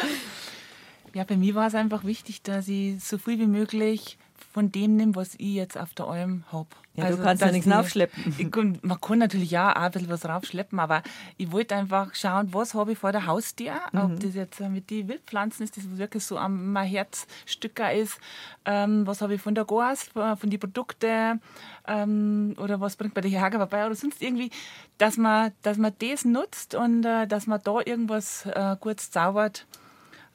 Ja, bei mir war es einfach wichtig, dass ich so viel wie möglich von dem nehme, was ich jetzt auf der Alm habe. Ja, du kannst ja nichts ich- raufschleppen. Ich, man kann natürlich ja auch ein bisschen was raufschleppen, aber ich wollte einfach schauen, was habe ich vor der Haustür. Mhm. Ob das jetzt äh, mit den Wildpflanzen ist, das wirklich so am mein Herzstücker ist. Ähm, was habe ich von der Gas, von den Produkten ähm, oder was bringt bei der Jäger vorbei oder sonst irgendwie, dass man, dass man das nutzt und äh, dass man da irgendwas äh, Gutes zaubert,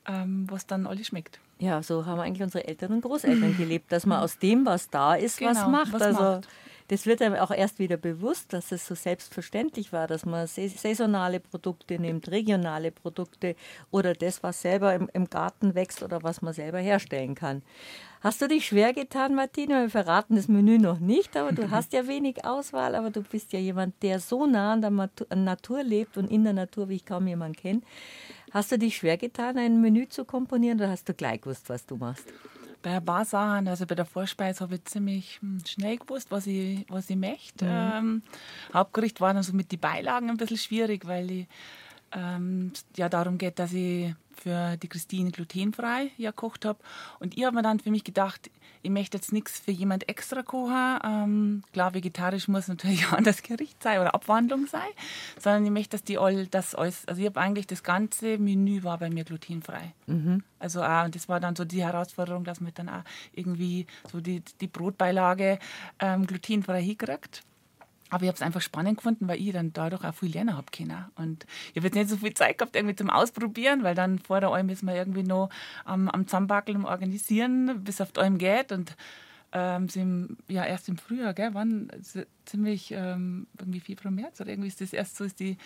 ähm, was dann alles schmeckt. Ja, so haben eigentlich unsere Eltern und Großeltern gelebt, dass man aus dem, was da ist, was Genau, macht. was also macht. das wird einem auch erst wieder bewusst, dass es so selbstverständlich war, dass man saisonale Produkte nimmt, regionale Produkte oder das, was selber im, im Garten wächst oder was man selber herstellen kann. Hast du dich schwer getan, Martina? Wir verraten das Menü noch nicht, aber du hast ja wenig Auswahl, aber du bist ja jemand, der so nah an der Natur lebt und in der Natur, wie ich kaum jemanden kenne. Hast du dich schwer getan, ein Menü zu komponieren oder hast du gleich gewusst, was du machst? Bei ein paar Sachen, also bei der Vorspeise habe ich ziemlich hm, schnell gewusst, was ich, was ich möchte. Mhm. Ähm, Hauptgericht war dann so mit den Beilagen ein bisschen schwierig, weil ich ähm, ja darum geht, dass ich für die Christine glutenfrei ja gekocht habe. Und ich habe mir dann für mich gedacht, ich möchte jetzt nichts für jemand extra kochen. Ähm, klar, vegetarisch muss natürlich auch das Gericht sein oder Abwandlung sein, sondern ich möchte, dass die all das alles, also ich habe eigentlich das ganze Menü war bei mir glutenfrei. Mhm. Also auch, und das war dann so die Herausforderung, dass man dann auch irgendwie so die, die Brotbeilage ähm, glutenfrei hinkriegt. Aber ich habe es einfach spannend gefunden, weil ich dann dadurch auch viel lernen habe können. Und ich habe jetzt nicht so viel Zeit gehabt irgendwie zum Ausprobieren, weil dann vor der Alm ist man irgendwie noch am, am Zusammenbackeln, Organisieren, bis auf die Alm geht. Und ähm, sind ja erst im Frühjahr, gell, waren ziemlich ähm, irgendwie Februar, März oder irgendwie ist das erst so, ist die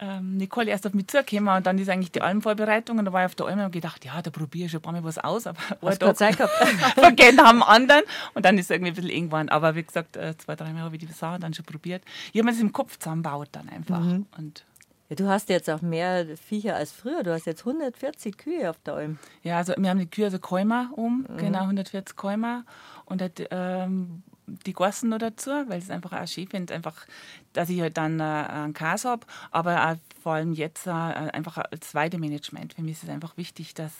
ähm, Nicole erst auf mich zugekommen und dann ist eigentlich die Almvorbereitung und da war ich auf der Alm und gedacht, ja, da probiere ich schon ein paar Mal was aus, aber was Tag Zeit gehabt. vergessen haben anderen und dann ist es irgendwie ein bisschen irgendwann, aber wie gesagt, äh, zwei, drei Mal habe ich die Sachen dann schon probiert. Ich habe mir das im Kopf zusammengebaut dann einfach mhm. und ja, du hast jetzt auch mehr Viecher als früher. Du hast jetzt 140 Kühe auf der Alm. Ja, also wir haben die Kühe, also Käumer um, mhm. genau 140 Käumer. Und ähm, die Gassen noch dazu, weil es einfach auch schön finde, einfach, dass ich halt dann äh, einen Käse habe, aber auch vor allem jetzt äh, einfach als Weidemanagement. Für mich ist es einfach wichtig, dass,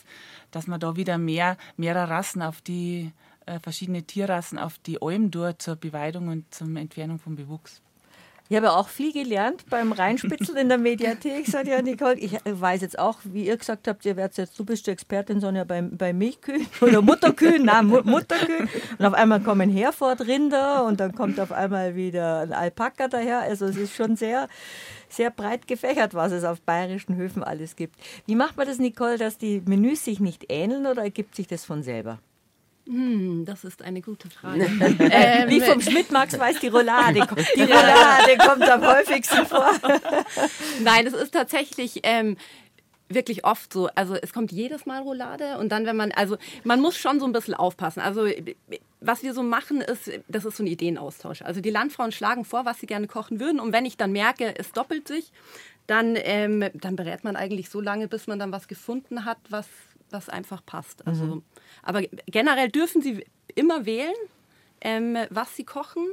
dass man da wieder mehr, mehrere Rassen auf die, äh, verschiedene Tierrassen auf die Alm durch zur Beweidung und zur Entfernung vom Bewuchs. Ich habe auch viel gelernt beim Reinspitzeln in der Mediathek, sagt ja Nicole. Ich weiß jetzt auch, wie ihr gesagt habt, ihr werdet jetzt, du bist die Expertin, Sonja, bei, bei Milchkühen oder Mutterkühen, nein, Mutterkühen. Und auf einmal kommen Herford-Rinder und dann kommt auf einmal wieder ein Alpaka daher. Also es ist schon sehr, sehr breit gefächert, was es auf bayerischen Höfen alles gibt. Wie macht man das, Nicole, dass die Menüs sich nicht ähneln oder ergibt sich das von selber? Hm, das ist eine gute Frage. ähm, Wie vom Schmidt-Max weiß die Roulade. Die Roulade kommt am häufigsten vor. Nein, es ist tatsächlich ähm, wirklich oft so. Also es kommt jedes Mal Roulade und dann, wenn man, also man muss schon so ein bisschen aufpassen. Also was wir so machen, ist, das ist so ein Ideenaustausch. Also die Landfrauen schlagen vor, was sie gerne kochen würden und wenn ich dann merke, es doppelt sich, dann, ähm, dann berät man eigentlich so lange, bis man dann was gefunden hat, was, was einfach passt. Also mhm. Aber generell dürfen sie immer wählen, ähm, was sie kochen.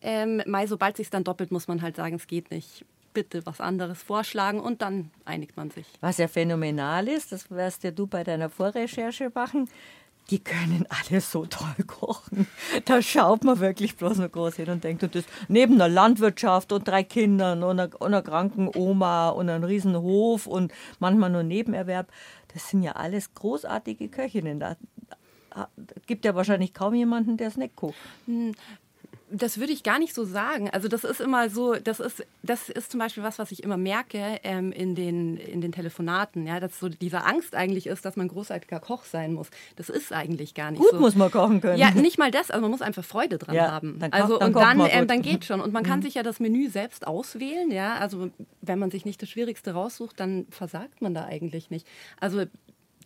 Ähm, Mai, sobald sich dann doppelt, muss man halt sagen, es geht nicht. Bitte was anderes vorschlagen und dann einigt man sich. Was ja phänomenal ist, das wirst ja du bei deiner Vorrecherche machen. Die können alle so toll kochen. Da schaut man wirklich bloß nur groß hin und denkt, und das neben einer Landwirtschaft und drei Kindern und einer, und einer kranken Oma und einem riesen Hof und manchmal nur Nebenerwerb. Das sind ja alles großartige Köchinnen. Da gibt ja wahrscheinlich kaum jemanden, der es nicht kocht. Das würde ich gar nicht so sagen. Also das ist immer so, das ist, das ist zum Beispiel was, was ich immer merke ähm, in, den, in den Telefonaten, ja, dass so diese Angst eigentlich ist, dass man großartiger Koch sein muss. Das ist eigentlich gar nicht Gut so. muss man kochen können. Ja, nicht mal das, also man muss einfach Freude dran ja, haben. Dann also dann und dann, ähm, dann geht schon. Und man kann mhm. sich ja das Menü selbst auswählen, ja. Also wenn man sich nicht das Schwierigste raussucht, dann versagt man da eigentlich nicht. Also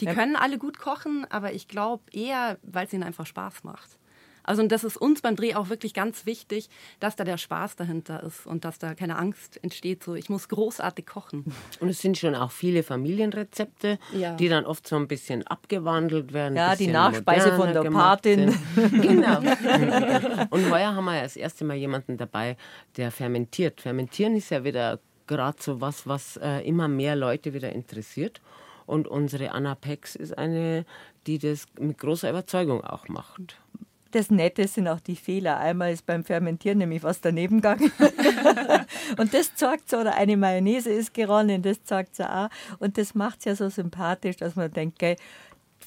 die können alle gut kochen, aber ich glaube eher, weil es ihnen einfach Spaß macht. Also und das ist uns beim Dreh auch wirklich ganz wichtig, dass da der Spaß dahinter ist und dass da keine Angst entsteht, so ich muss großartig kochen. Und es sind schon auch viele Familienrezepte, ja. die dann oft so ein bisschen abgewandelt werden. Ja, die Nachspeise von der Patin. genau. und heuer haben wir ja das erste Mal jemanden dabei, der fermentiert. Fermentieren ist ja wieder gerade so was, was äh, immer mehr Leute wieder interessiert. Und unsere Anna Pex ist eine, die das mit großer Überzeugung auch macht. Das Nette sind auch die Fehler. Einmal ist beim Fermentieren nämlich was daneben gegangen. und das zeigt so, oder eine Mayonnaise ist geronnen, das zeigt so auch. Und das macht es ja so sympathisch, dass man denkt, gell,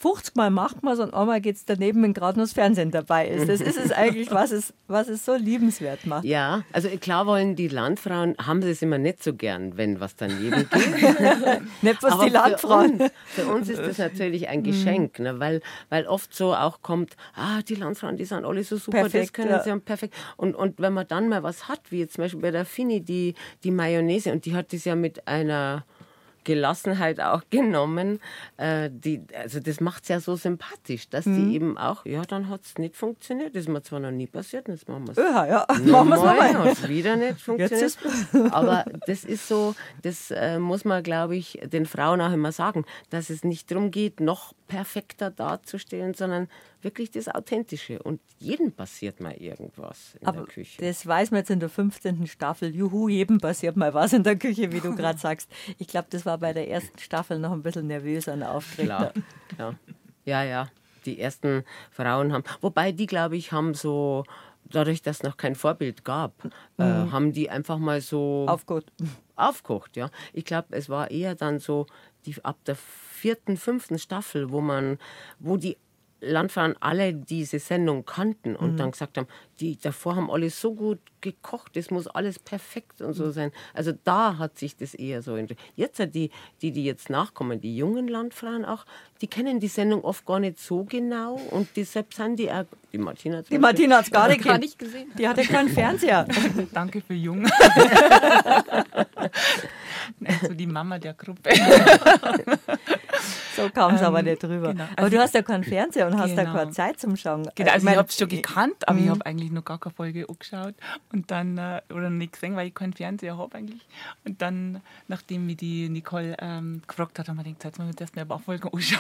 50 Mal macht man es und einmal geht es daneben, wenn gerade nur das Fernsehen dabei ist. Das ist es eigentlich, was es, was es so liebenswert macht. Ja, also klar wollen die Landfrauen, haben sie es immer nicht so gern, wenn was daneben geht. nicht was die Landfrauen. Für uns, für uns, ist das natürlich ein Geschenk, ne, weil, weil oft so auch kommt, ah, die Landfrauen, die sind alle so super, perfekt, das können ja. sie haben perfekt. Und, und wenn man dann mal was hat, wie jetzt zum Beispiel bei der Fini, die, die Mayonnaise, und die hat das ja mit einer Gelassenheit auch genommen. Äh, die, also das macht es ja so sympathisch, dass mhm. die eben auch, ja, dann hat es nicht funktioniert. Das ist mir zwar noch nie passiert, jetzt machen wir es. Ja, ja, machen wir es nochmal. Hat wieder nicht funktioniert. Aber das ist so, das äh, muss man, glaube ich, den Frauen auch immer sagen, dass es nicht darum geht, noch perfekter darzustellen, sondern wirklich das Authentische. Und jedem passiert mal irgendwas in Aber der Küche. Das weiß man jetzt in der 15. Staffel. Juhu, jedem passiert mal was in der Küche, wie du gerade sagst. Ich glaube, das war bei der ersten Staffel noch ein bisschen nervös an der Auftritt. Klar, klar. Ja, ja. Die ersten Frauen haben, wobei die, glaube ich, haben so dadurch, dass es noch kein Vorbild gab, äh, mhm. äh, haben die einfach mal so aufgekocht. Aufgekocht, ja. Ich glaube, es war eher dann so die, ab der vierten, fünften Staffel, wo man, wo die Landfrauen alle diese Sendung kannten und mhm. dann gesagt haben, die davor haben alle so gut gekocht, das muss alles perfekt und so mhm. sein. Also da hat sich das eher so Jetzt die, die, die jetzt nachkommen, die jungen Landfrauen auch, die kennen die Sendung oft gar nicht so genau und deshalb sind die auch, die Martina Die Martina hat es gar, gar nicht gesehen. Die hatte keinen Fernseher. Danke für jung. Also die Mama der Gruppe. so kam es ähm, aber nicht drüber. Genau. Aber also du hast ja keinen Fernseher und hast genau. da keine Zeit zum Schauen. Genau, also ich, ich habe es schon gekannt, aber ich mhm. habe eigentlich noch gar keine Folge angeschaut und dann, äh, oder nicht gesehen, weil ich keinen Fernseher habe eigentlich. Und dann, nachdem mich die Nicole ähm, gefragt hat, haben wir gedacht, jetzt müssen wir erst mal ein paar Folgen anschauen.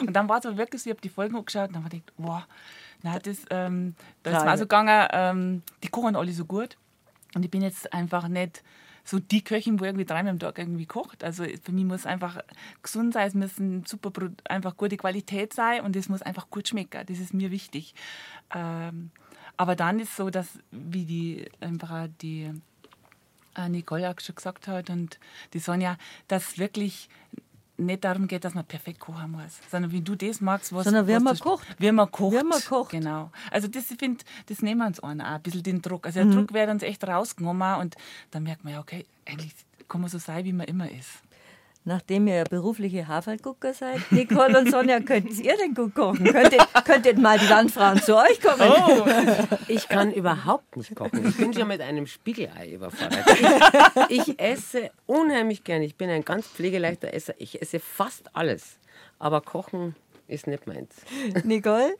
und dann war es aber wirklich so, ich habe die Folgen angeschaut und dann habe ich gedacht, wow, na, das, ähm, das war so gegangen, ähm, die kochen alle so gut. Und ich bin jetzt einfach nicht so die Köchin, wo irgendwie dreimal am Tag irgendwie kocht. Also für mich muss einfach gesund sein, es müssen super einfach gute Qualität sein und es muss einfach gut schmecken. Das ist mir wichtig. Ähm, aber dann ist so, dass wie die einfach die äh, Nicole auch schon gesagt hat und die Sonja, dass wirklich nicht darum geht, dass man perfekt kochen muss, sondern wie du das magst, was Sondern wie man kocht. Wie man kocht. Wie man kocht. Genau. Also das, ich finde, das nehmen wir uns an, auch ein bisschen den Druck. Also der mhm. Druck wird uns echt rausgenommen und dann merkt man ja, okay, eigentlich kann man so sein, wie man immer ist. Nachdem ihr berufliche Haferlgucker seid, Nicole und Sonja, könnt ihr denn gut kochen? Könntet, könntet mal die Landfrauen zu euch kommen? Oh. Ich kann überhaupt nicht kochen. Ich bin schon mit einem Spiegelei überfordert. Ich, ich esse unheimlich gern. Ich bin ein ganz pflegeleichter Esser. Ich esse fast alles. Aber kochen ist nicht meins. Nicole?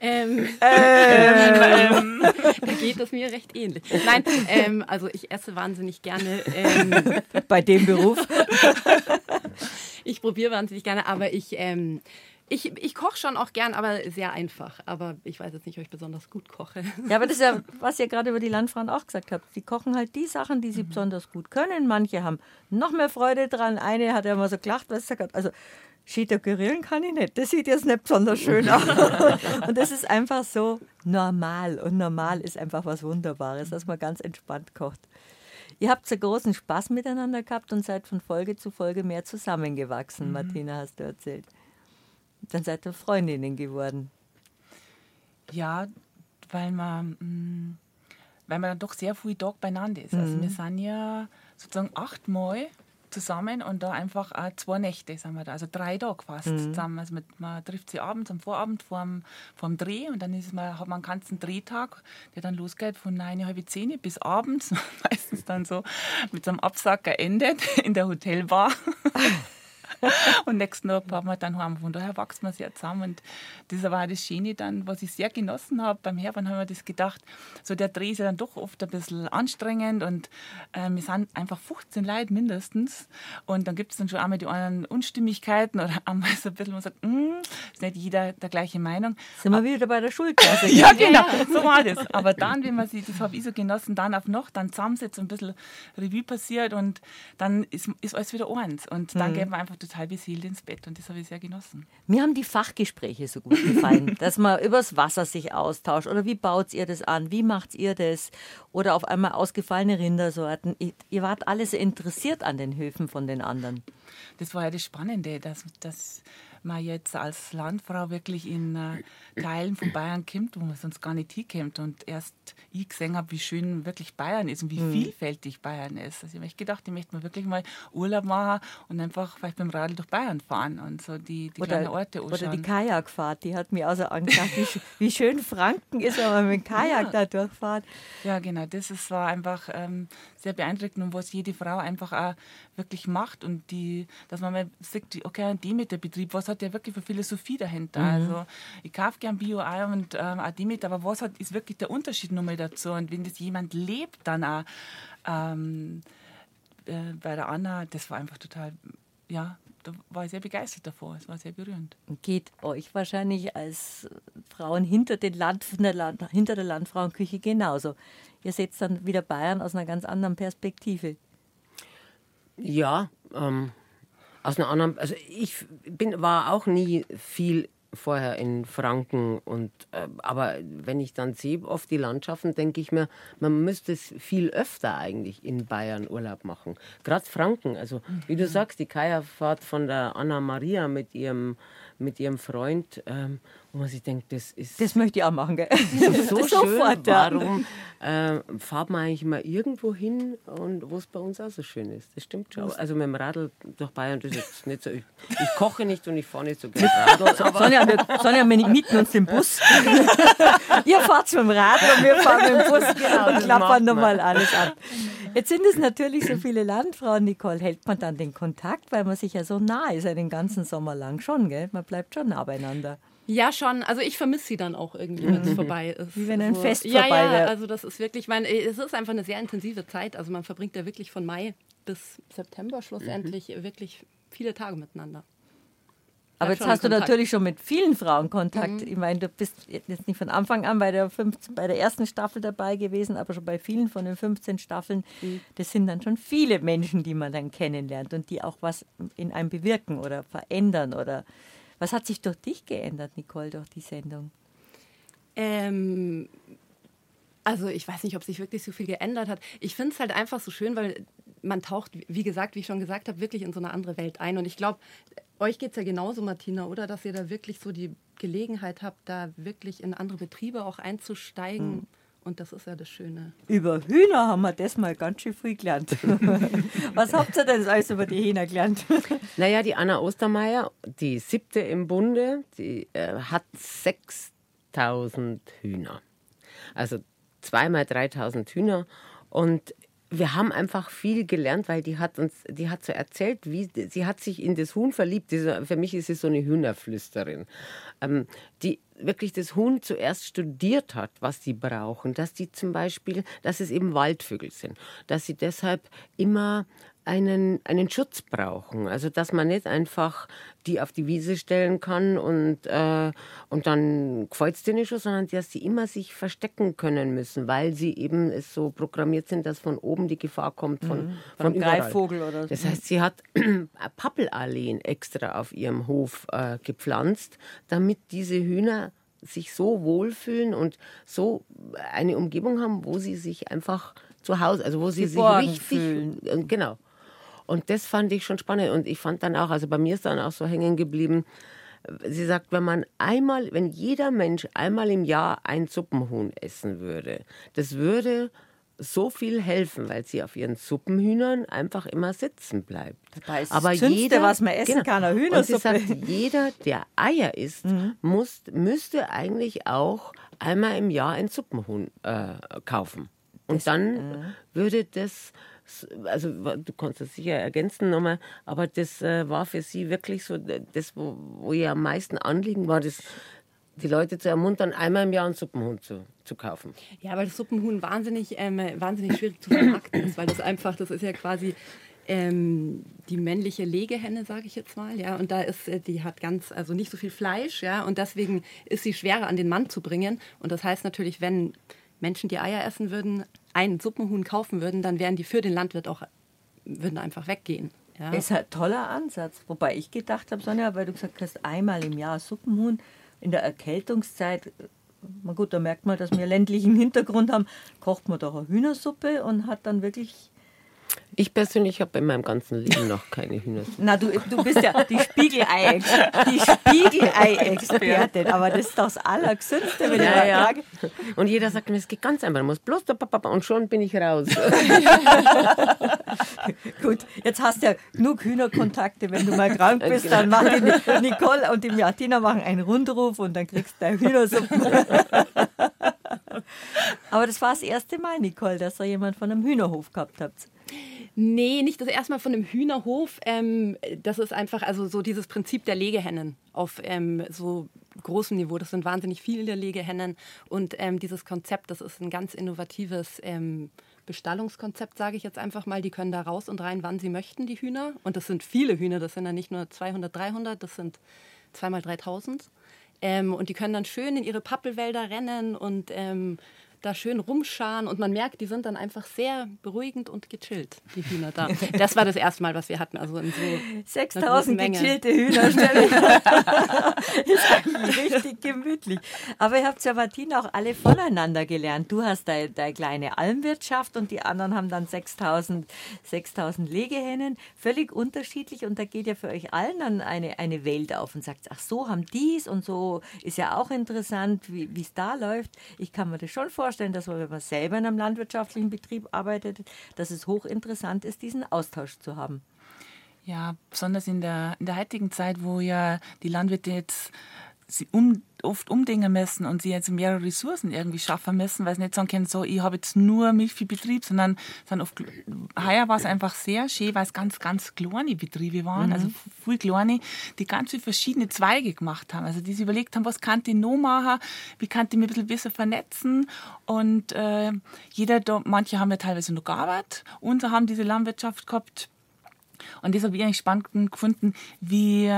Ähm, ähm, da geht es mir recht ähnlich. Nein, ähm, also ich esse wahnsinnig gerne. Ähm, Bei dem Beruf? ich probiere wahnsinnig gerne, aber ich, ähm, ich, ich koche schon auch gern, aber sehr einfach. Aber ich weiß jetzt nicht, ob ich besonders gut koche. Ja, aber das ist ja, was ihr gerade über die Landfrauen auch gesagt habt. Die kochen halt die Sachen, die sie mhm. besonders gut können. Manche haben noch mehr Freude dran. Eine hat ja immer so gelacht, was sie gesagt hat. Also Schieder grillen kann ich nicht. Das sieht jetzt nicht besonders schön aus. Und das ist einfach so normal. Und normal ist einfach was Wunderbares, dass man ganz entspannt kocht. Ihr habt so großen Spaß miteinander gehabt und seid von Folge zu Folge mehr zusammengewachsen, mhm. Martina, hast du erzählt. Dann seid ihr Freundinnen geworden. Ja, weil man, mm, weil man dann doch sehr viel Tag beieinander ist. Also mhm. wir sind ja sozusagen achtmal zusammen und da einfach auch zwei Nächte sind wir da, also drei Tage fast mhm. zusammen. Also mit, man trifft sich abends am Vorabend vor dem Dreh und dann ist man, hat man einen ganzen Drehtag, der dann losgeht von neun, halb zehn bis abends, meistens dann so mit so einem Absacker endet in der Hotelbar. und nächsten Tag fahren wir dann heim. Von daher wächst man sehr zusammen. Und das war das Schöne dann, was ich sehr genossen habe. Beim Hermann haben wir das gedacht, so der Dreh ist ja dann doch oft ein bisschen anstrengend und äh, wir sind einfach 15 Leute mindestens. Und dann gibt es dann schon einmal die anderen Unstimmigkeiten oder einmal so ein bisschen, man sagt, mm, ist nicht jeder der gleichen Meinung. Sind wir wieder bei der Schulklasse. ja, genau, so war das. Aber dann, wenn man sich, das habe ich so genossen, dann auf noch, dann zusammensetzt, ein bisschen Revue passiert und dann ist, ist alles wieder eins. Und dann mhm. geben wir einfach das total beseelt ins Bett und das habe ich sehr genossen. Mir haben die Fachgespräche so gut gefallen, dass man übers Wasser sich austauscht oder wie baut ihr das an, wie macht ihr das oder auf einmal ausgefallene Rindersorten. Ihr wart alles interessiert an den Höfen von den anderen. Das war ja das Spannende, dass, dass man jetzt als Landfrau wirklich in äh, Teilen von Bayern kommt, wo man sonst gar nicht hinkommt. Und erst ich gesehen habe, wie schön wirklich Bayern ist und wie mhm. vielfältig Bayern ist. Also ich habe gedacht, ich möchte mal wirklich mal Urlaub machen und einfach vielleicht beim Radl durch Bayern fahren und so die, die oder, kleinen Orte anschauen. Oder die Kajakfahrt, die hat mir auch so angesagt, wie, wie, schön Franken ist, wenn man mit dem Kajak ja. da durchfahrt. Ja, genau. Das ist, war einfach ähm, sehr beeindruckend und was jede Frau einfach auch wirklich macht und die, dass man mal sagt, okay, ein Demeter-Betrieb, was hat der wirklich für Philosophie dahinter? Mhm. Also ich kaufe gern Bio-Eier und ähm, auch Demeter, aber was hat, ist wirklich der Unterschied nochmal dazu? Und wenn das jemand lebt, dann auch ähm, äh, bei der Anna, das war einfach total, ja, da war ich sehr begeistert davor. Es war sehr berührend. Geht euch wahrscheinlich als Frauen hinter, den Land, hinter der Landfrauenküche genauso. Ihr seht dann wieder Bayern aus einer ganz anderen Perspektive. Ja, ähm, aus einer anderen. Also ich bin, war auch nie viel vorher in Franken und äh, aber wenn ich dann sehe oft die Landschaften, denke ich mir, man müsste es viel öfter eigentlich in Bayern Urlaub machen. Gerade Franken, also wie du mhm. sagst, die Kaja-Fahrt von der Anna Maria mit ihrem mit ihrem Freund, ähm, wo man sich denkt, das ist. Das möchte ich auch machen, gell? so schön. Sofort. Warum äh, fahrt man eigentlich mal irgendwo hin und wo es bei uns auch so schön ist? Das stimmt schon. Also mit dem Radl durch Bayern, das ist jetzt nicht so. Ich, ich koche nicht und ich fahre nicht so gerne Radl. Sonja, wir, Sonja, wir mieten uns den Bus. Ihr fahrt mit dem Radl und wir fahren mit dem Bus genau, und klappern nochmal alles ab. Jetzt sind es natürlich so viele Landfrauen, Nicole. Hält man dann den Kontakt, weil man sich ja so nah ist, ja den ganzen Sommer lang schon, gell? Man bleibt schon nah beieinander. Ja, schon. Also ich vermisse sie dann auch irgendwie, wenn es mhm. vorbei ist. Wie wenn ein so. Fest ja, vorbei ja, wäre. also das ist wirklich, mein, es ist einfach eine sehr intensive Zeit. Also man verbringt ja wirklich von Mai bis September schlussendlich mhm. wirklich viele Tage miteinander. Aber jetzt hast du natürlich schon mit vielen Frauen Kontakt. Mhm. Ich meine, du bist jetzt nicht von Anfang an bei der, 15, bei der ersten Staffel dabei gewesen, aber schon bei vielen von den 15 Staffeln. Mhm. Das sind dann schon viele Menschen, die man dann kennenlernt und die auch was in einem bewirken oder verändern. Oder was hat sich durch dich geändert, Nicole, durch die Sendung? Ähm, also ich weiß nicht, ob sich wirklich so viel geändert hat. Ich finde es halt einfach so schön, weil man taucht, wie gesagt, wie ich schon gesagt habe, wirklich in so eine andere Welt ein. Und ich glaube, euch geht es ja genauso, Martina, oder? Dass ihr da wirklich so die Gelegenheit habt, da wirklich in andere Betriebe auch einzusteigen. Mhm. Und das ist ja das Schöne. Über Hühner haben wir das mal ganz schön früh gelernt. Was habt ihr denn alles über die Hühner gelernt? naja, die Anna Ostermeier, die siebte im Bunde, die äh, hat 6000 Hühner. Also zweimal 3000 Hühner. Und wir haben einfach viel gelernt, weil die hat uns, die hat so erzählt, wie sie hat sich in das Huhn verliebt. Diese, für mich ist sie so eine Hühnerflüsterin, ähm, die wirklich das Huhn zuerst studiert hat, was sie brauchen, dass die zum Beispiel, dass es eben Waldvögel sind, dass sie deshalb immer einen, einen Schutz brauchen. Also dass man nicht einfach die auf die Wiese stellen kann und, äh, und dann gefällt es denen schon, sondern dass sie immer sich verstecken können müssen, weil sie eben so programmiert sind, dass von oben die Gefahr kommt von, mhm. von Greifvogel oder so. Das heißt, sie hat Pappelalleen extra auf ihrem Hof äh, gepflanzt, damit diese Hühner sich so wohlfühlen und so eine Umgebung haben, wo sie sich einfach zu Hause, also wo sie Geborgen sich richtig fühlen. Äh, genau und das fand ich schon spannend. Und ich fand dann auch, also bei mir ist dann auch so hängen geblieben, sie sagt, wenn man einmal, wenn jeder Mensch einmal im Jahr ein Suppenhuhn essen würde, das würde so viel helfen, weil sie auf ihren Suppenhühnern einfach immer sitzen bleibt. Dabei ist Aber das jeder, was man essen genau, kann, eine Hühnersuppe. Und sie sagt, jeder, der Eier isst, mhm. muss, müsste eigentlich auch einmal im Jahr ein Suppenhuhn äh, kaufen. Und das, dann äh. würde das also du kannst das sicher ergänzen nochmal, aber das äh, war für sie wirklich so, das, wo, wo ihr am meisten Anliegen war, das, die Leute zu ermuntern, einmal im Jahr einen Suppenhuhn zu, zu kaufen. Ja, weil das Suppenhuhn wahnsinnig, ähm, wahnsinnig schwierig zu vermarkten ist, weil das einfach, das ist ja quasi ähm, die männliche Legehenne, sage ich jetzt mal, ja, und da ist, äh, die hat ganz, also nicht so viel Fleisch, ja, und deswegen ist sie schwerer an den Mann zu bringen. Und das heißt natürlich, wenn Menschen, die Eier essen würden, einen Suppenhuhn kaufen würden, dann wären die für den Landwirt auch würden einfach weggehen. Ja. Ist ein toller Ansatz. Wobei ich gedacht habe, Sonja, weil du gesagt hast, einmal im Jahr Suppenhuhn in der Erkältungszeit. Na gut, da merkt man, dass wir ländlichen Hintergrund haben. Kocht man doch eine Hühnersuppe und hat dann wirklich ich persönlich habe in meinem ganzen Leben noch keine Hühnersuppe. Na, du, du bist ja die Spiegelei-Expertin, aber das ist das Allergesündeste, wenn ja, ich ja. sage. Und jeder sagt mir, es geht ganz einfach, man muss bloß da, und schon bin ich raus. Gut, jetzt hast du ja genug Hühnerkontakte, wenn du mal krank bist, dann machen die Nicole und die Martina machen einen Rundruf und dann kriegst du deine Hühnersuppe. Aber das war das erste Mal, Nicole, dass ihr jemand von einem Hühnerhof gehabt habt. Nee, nicht das erste Mal von einem Hühnerhof. Ähm, das ist einfach also so dieses Prinzip der Legehennen auf ähm, so großem Niveau. Das sind wahnsinnig viele Legehennen. Und ähm, dieses Konzept, das ist ein ganz innovatives ähm, Bestallungskonzept, sage ich jetzt einfach mal. Die können da raus und rein, wann sie möchten, die Hühner. Und das sind viele Hühner. Das sind ja nicht nur 200, 300, das sind zweimal 3000. Ähm, und die können dann schön in ihre Pappelwälder rennen und ähm, da schön rumscharen und man merkt, die sind dann einfach sehr beruhigend und gechillt, die Hühner da. Das war das erste Mal, was wir hatten. Also in so 6000 gechillte Hühner ist eigentlich richtig gemütlich. Aber ihr habt ja, Martina, auch alle voneinander gelernt. Du hast deine, deine kleine Almwirtschaft und die anderen haben dann 6000, 6000 Legehennen. Völlig unterschiedlich und da geht ja für euch allen dann eine, eine Welt auf und sagt, ach so haben dies und so ist ja auch interessant, wie es da läuft. Ich kann mir das schon vorstellen vorstellen, dass wenn man selber in einem landwirtschaftlichen Betrieb arbeitet, dass es hochinteressant ist, diesen Austausch zu haben. Ja, besonders in der, in der heutigen Zeit, wo ja die Landwirte jetzt sie um, oft umdenken müssen und sie jetzt mehrere Ressourcen irgendwie schaffen müssen, weil sie nicht sagen können, so, ich habe jetzt nur Milchviehbetrieb, sondern sind oft, heuer war es einfach sehr schön, weil es ganz, ganz kleine Betriebe waren, mhm. also viel kleine, die ganz viele verschiedene Zweige gemacht haben, also die sich überlegt haben, was kann ich noch machen, wie kann ich mich ein bisschen besser vernetzen und äh, jeder, da, manche haben ja teilweise noch gearbeitet, und haben diese Landwirtschaft gehabt und das habe ich eigentlich spannend gefunden, wie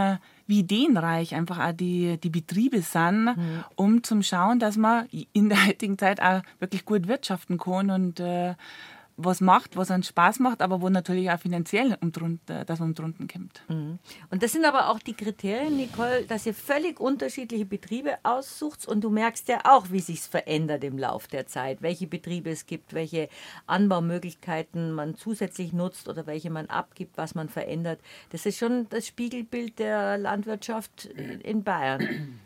wie ideenreich einfach auch die, die Betriebe sind, mhm. um zum Schauen, dass man in der heutigen Zeit auch wirklich gut wirtschaften kann und äh, was macht, was einen Spaß macht, aber wo natürlich auch finanziell um drunter, dass man um kommt. Mhm. Und das sind aber auch die Kriterien, Nicole, dass ihr völlig unterschiedliche Betriebe aussucht und du merkst ja auch, wie sich verändert im Laufe der Zeit, welche Betriebe es gibt, welche Anbaumöglichkeiten man zusätzlich nutzt oder welche man abgibt, was man verändert. Das ist schon das Spiegelbild der Landwirtschaft in Bayern.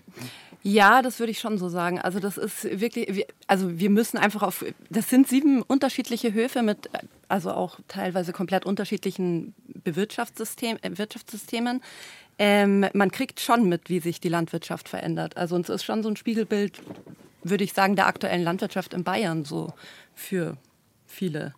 Ja, das würde ich schon so sagen. Also das ist wirklich, also wir müssen einfach auf, das sind sieben unterschiedliche Höfe mit, also auch teilweise komplett unterschiedlichen Bewirtschaftssystem, äh, Wirtschaftssystemen. Ähm, man kriegt schon mit, wie sich die Landwirtschaft verändert. Also uns ist schon so ein Spiegelbild, würde ich sagen, der aktuellen Landwirtschaft in Bayern so für viele.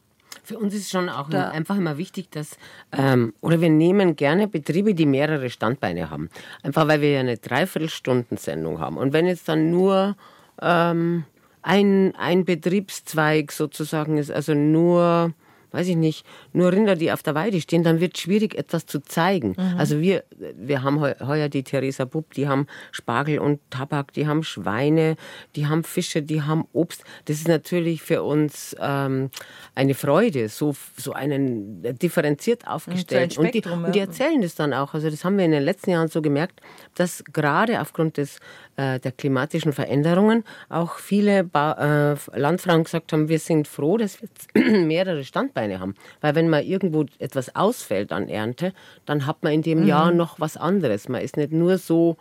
Für uns ist schon auch da einfach immer wichtig, dass, ähm, oder wir nehmen gerne Betriebe, die mehrere Standbeine haben. Einfach weil wir ja eine Dreiviertelstunden-Sendung haben. Und wenn jetzt dann nur ähm, ein, ein Betriebszweig sozusagen ist, also nur weiß ich nicht, nur Rinder, die auf der Weide stehen, dann wird es schwierig, etwas zu zeigen. Mhm. Also wir, wir haben heuer die Theresa Bub, die haben Spargel und Tabak, die haben Schweine, die haben Fische, die haben Obst. Das ist natürlich für uns ähm, eine Freude, so, so einen differenziert aufgestellt. Und, die, und die erzählen das dann auch. Also das haben wir in den letzten Jahren so gemerkt, dass gerade aufgrund des äh, der klimatischen Veränderungen auch viele ba äh, Landfrauen gesagt haben, wir sind froh, dass wir jetzt mehrere Standbeine haben. Weil wenn mal irgendwo etwas ausfällt an Ernte, dann hat man in dem mhm. Jahr noch was anderes. Man ist nicht nur so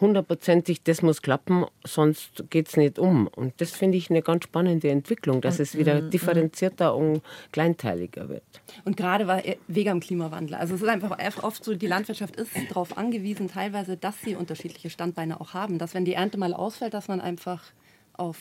hundertprozentig, das muss klappen, sonst geht es nicht um. Und das finde ich eine ganz spannende Entwicklung, dass es wieder mhm. differenzierter und kleinteiliger wird. Und gerade wegen dem Klimawandel. Also es ist einfach oft so, die Landwirtschaft ist darauf angewiesen, teilweise, dass sie unterschiedliche Standbeine auch haben. Dass wenn die Ernte mal ausfällt, dass man einfach auf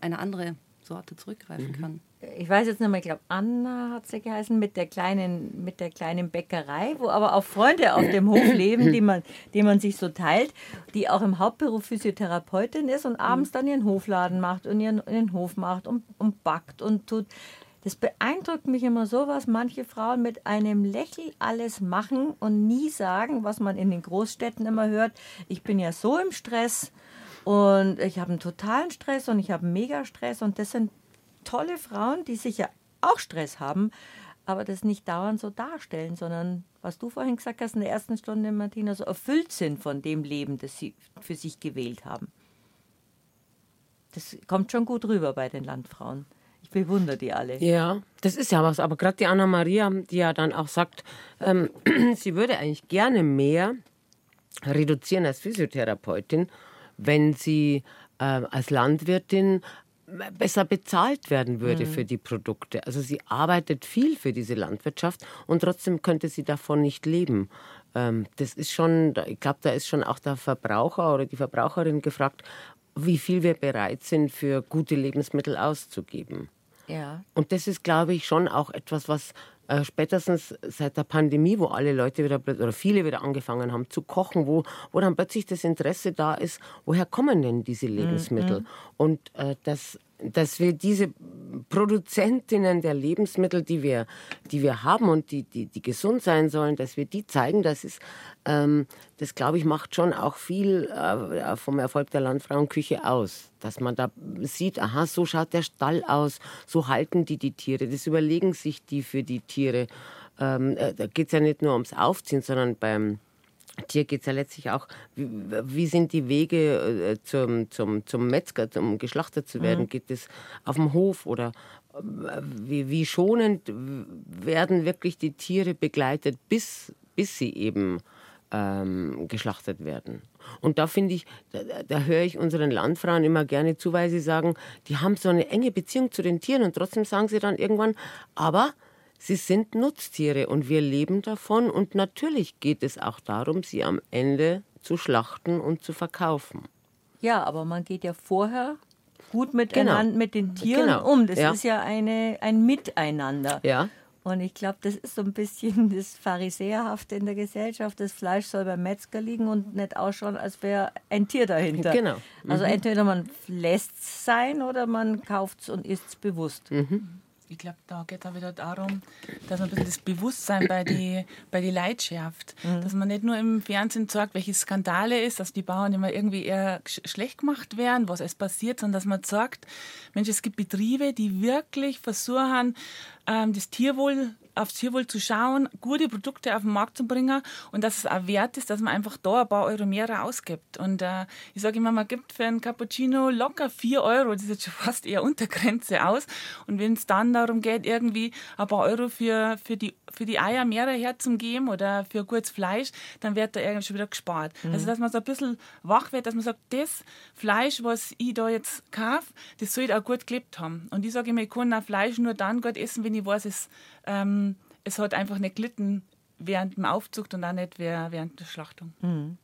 eine andere Sorte zurückgreifen mhm. kann ich weiß jetzt nicht mehr, ich glaube Anna hat sie geheißen, mit der kleinen, mit der kleinen Bäckerei, wo aber auch Freunde auf dem Hof leben, die man, die man sich so teilt, die auch im Hauptberuf Physiotherapeutin ist und abends dann ihren Hofladen macht und ihren, ihren Hof macht und, und backt und tut. Das beeindruckt mich immer so, was manche Frauen mit einem Lächeln alles machen und nie sagen, was man in den Großstädten immer hört. Ich bin ja so im Stress und ich habe einen totalen Stress und ich habe einen Mega-Stress und das sind tolle Frauen, die sicher auch Stress haben, aber das nicht dauernd so darstellen, sondern was du vorhin gesagt hast in der ersten Stunde, Martina, so erfüllt sind von dem Leben, das sie für sich gewählt haben. Das kommt schon gut rüber bei den Landfrauen. Ich bewundere die alle. Ja, das ist ja was. Aber gerade die Anna-Maria, die ja dann auch sagt, ähm, sie würde eigentlich gerne mehr reduzieren als Physiotherapeutin, wenn sie äh, als Landwirtin besser bezahlt werden würde mhm. für die Produkte. Also sie arbeitet viel für diese Landwirtschaft und trotzdem könnte sie davon nicht leben. Ähm, das ist schon, ich glaube, da ist schon auch der Verbraucher oder die Verbraucherin gefragt, wie viel wir bereit sind, für gute Lebensmittel auszugeben. Ja. Und das ist, glaube ich, schon auch etwas, was äh, spätestens seit der Pandemie, wo alle Leute wieder oder viele wieder angefangen haben zu kochen, wo, wo dann plötzlich das Interesse da ist, woher kommen denn diese Lebensmittel? Mhm. Und äh, das dass wir diese Produzentinnen der Lebensmittel, die wir, die wir haben und die, die, die gesund sein sollen, dass wir die zeigen, das ist, ähm, das glaube ich, macht schon auch viel äh, vom Erfolg der Landfrauenküche aus. Dass man da sieht, aha, so schaut der Stall aus, so halten die die Tiere, das überlegen sich die für die Tiere. Ähm, äh, da geht es ja nicht nur ums Aufziehen, sondern beim Tier geht es ja letztlich auch, wie, wie, sind die Wege äh, zum, zum, zum Metzger, um geschlachtet zu werden? Mhm. Geht es auf dem Hof oder äh, wie, wie, schonend werden wirklich die Tiere begleitet, bis, bis sie eben ähm, geschlachtet werden? Und da finde ich, da, da höre ich unseren Landfrauen immer gerne zu, weil sie sagen, die haben so eine enge Beziehung zu den Tieren und trotzdem sagen sie dann irgendwann, aber Sie sind Nutztiere und wir leben davon und natürlich geht es auch darum, sie am Ende zu schlachten und zu verkaufen. Ja, aber man geht ja vorher gut miteinander genau. mit den Tieren genau. um. Das ja. ist ja eine, ein Miteinander. Ja. Und ich glaube, das ist so ein bisschen das Pharisäerhafte in der Gesellschaft. Das Fleisch soll beim Metzger liegen und nicht ausschauen, als wäre ein Tier dahinter. Genau. Also mhm. Also entweder man lässt es sein oder man kauft es und isst es bewusst. Mhm ich glaube, da geht es wieder darum, dass man ein bisschen das Bewusstsein bei die, bei die Leute schärft. Mhm. Dass man nicht nur im Fernsehen sagt, welche Skandale ist, dass die Bauern immer irgendwie eher schlecht gemacht werden, was es passiert, sondern dass man sagt, Mensch, es gibt Betriebe, die wirklich versuchen, das Tierwohl aufs Tierwohl zu schauen, gute Produkte auf den Markt zu bringen und dass es auch wert ist, dass man einfach da ein paar Euro mehr ausgibt. Und äh, ich sage immer, man gibt für einen Cappuccino locker vier Euro, das ist jetzt schon fast eher Untergrenze aus. Und wenn es dann darum geht, irgendwie ein paar Euro für, für, die, für die Eier mehr herzugeben oder für gutes Fleisch, dann wird da irgendwie schon wieder gespart. Mhm. Also dass man so ein bisschen wach wird, dass man sagt, das Fleisch, was ich da jetzt kaufe, das soll auch gut gelebt haben. Und ich sage immer, ich kann auch Fleisch nur dann gut essen, wenn ich weiß, es ähm, es hat einfach nicht gelitten während dem Aufzug und auch nicht während der Schlachtung. Mhm.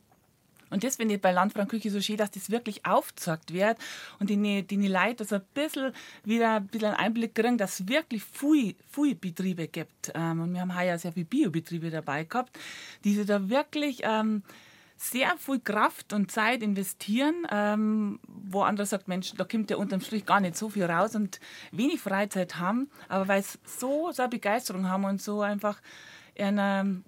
Und das finde ich bei Landfrauenküche so schön, dass das wirklich aufgezeigt wird und die, die Leute so ein bisschen wieder ein bisschen einen Einblick kriegen, dass es wirklich viele, viele Betriebe gibt. Ähm, und wir haben heuer sehr viele Biobetriebe dabei gehabt, die sich da wirklich ähm, sehr viel Kraft und Zeit investieren, ähm, wo andere sagt, Mensch, da kommt ja unterm Strich gar nicht so viel raus und wenig Freizeit haben, aber weil es so, so eine Begeisterung haben und so einfach eine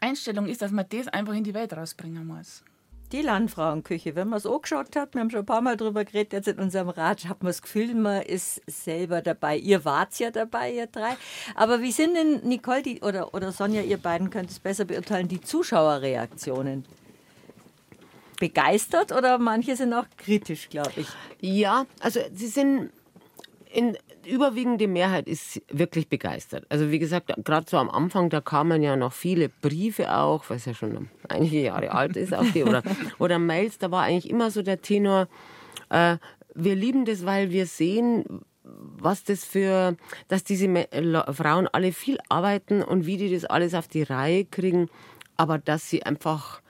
Einstellung ist, dass man das einfach in die Welt rausbringen muss. Die Landfrauenküche, wenn man es angeschaut hat, wir haben schon ein paar Mal darüber geredet, jetzt in unserem Rat, hat man das Gefühl, man ist selber dabei. Ihr wart ja dabei, ihr drei. Aber wie sind denn, Nicole die, oder, oder Sonja, ihr beiden könnt es besser beurteilen, die Zuschauerreaktionen? Begeistert oder manche sind auch kritisch, glaube ich. Ja, also sie sind in überwiegende Mehrheit ist wirklich begeistert. Also wie gesagt, gerade so am Anfang, da kamen ja noch viele Briefe auch, was ja schon einige Jahre alt ist, auch die, oder, oder Mails, da war eigentlich immer so der Tenor, äh, wir lieben das, weil wir sehen, was das für, dass diese Frauen alle viel arbeiten und wie die das alles auf die Reihe kriegen, aber dass sie einfach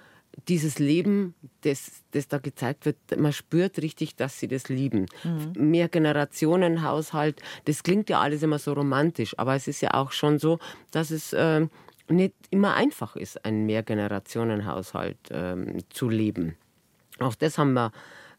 dieses Leben, das, das da gezeigt wird, man spürt richtig, dass sie das lieben. Mhm. Mehrgenerationenhaushalt, das klingt ja alles immer so romantisch, aber es ist ja auch schon so, dass es äh, nicht immer einfach ist, einen Mehrgenerationenhaushalt ähm, zu leben. Auch das haben wir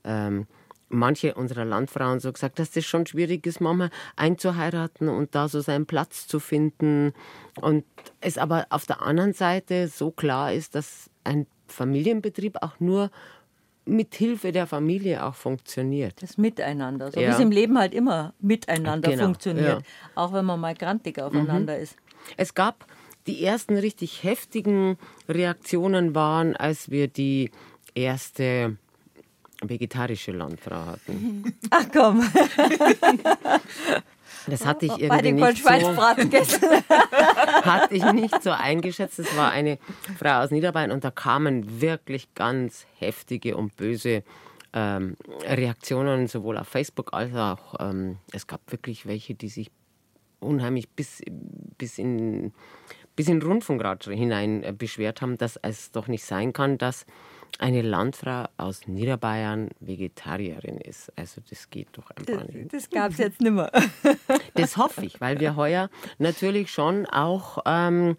ähm, manche unserer Landfrauen so gesagt, dass das schon schwierig ist, Mama einzuheiraten und da so seinen Platz zu finden. Und es aber auf der anderen Seite so klar ist, dass ein Familienbetrieb auch nur mit Hilfe der Familie auch funktioniert. Das Miteinander, so ja. wie es im Leben halt immer miteinander genau, funktioniert, ja. auch wenn man mal grantig aufeinander mhm. ist. Es gab die ersten richtig heftigen Reaktionen waren, als wir die erste vegetarische Landfrau hatten. Ach komm. Das hatte ich Bei den irgendwie nicht so, hatte ich nicht so eingeschätzt. Es war eine Frau aus Niederbayern und da kamen wirklich ganz heftige und böse ähm, Reaktionen, sowohl auf Facebook als auch, ähm, es gab wirklich welche, die sich unheimlich bis, bis in bis in Rundfunkrat hinein äh, beschwert haben, dass es doch nicht sein kann, dass eine Landfrau aus Niederbayern Vegetarierin ist. Also das geht doch einfach nicht. Das gab es jetzt nimmer. Das hoffe ich, weil wir heuer natürlich schon auch ähm,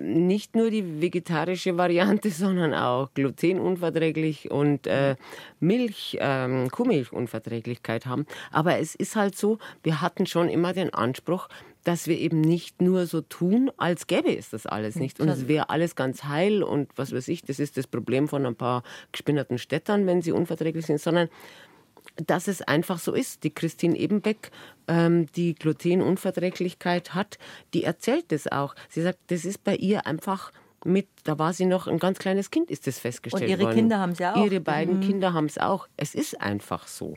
nicht nur die vegetarische Variante, sondern auch glutenunverträglich und äh, Milch, ähm, Kuhmilchunverträglichkeit haben. Aber es ist halt so, wir hatten schon immer den Anspruch, dass wir eben nicht nur so tun, als gäbe es das alles nicht. Und es wäre alles ganz heil und was weiß ich, das ist das Problem von ein paar gespinnerten Städtern, wenn sie unverträglich sind, sondern dass es einfach so ist. Die Christine Ebenbeck, ähm, die Glutenunverträglichkeit hat, die erzählt das auch. Sie sagt, das ist bei ihr einfach mit, da war sie noch ein ganz kleines Kind, ist das festgestellt Und ihre worden. Kinder haben es ja auch. Ihre beiden Kinder haben es auch. Es ist einfach so.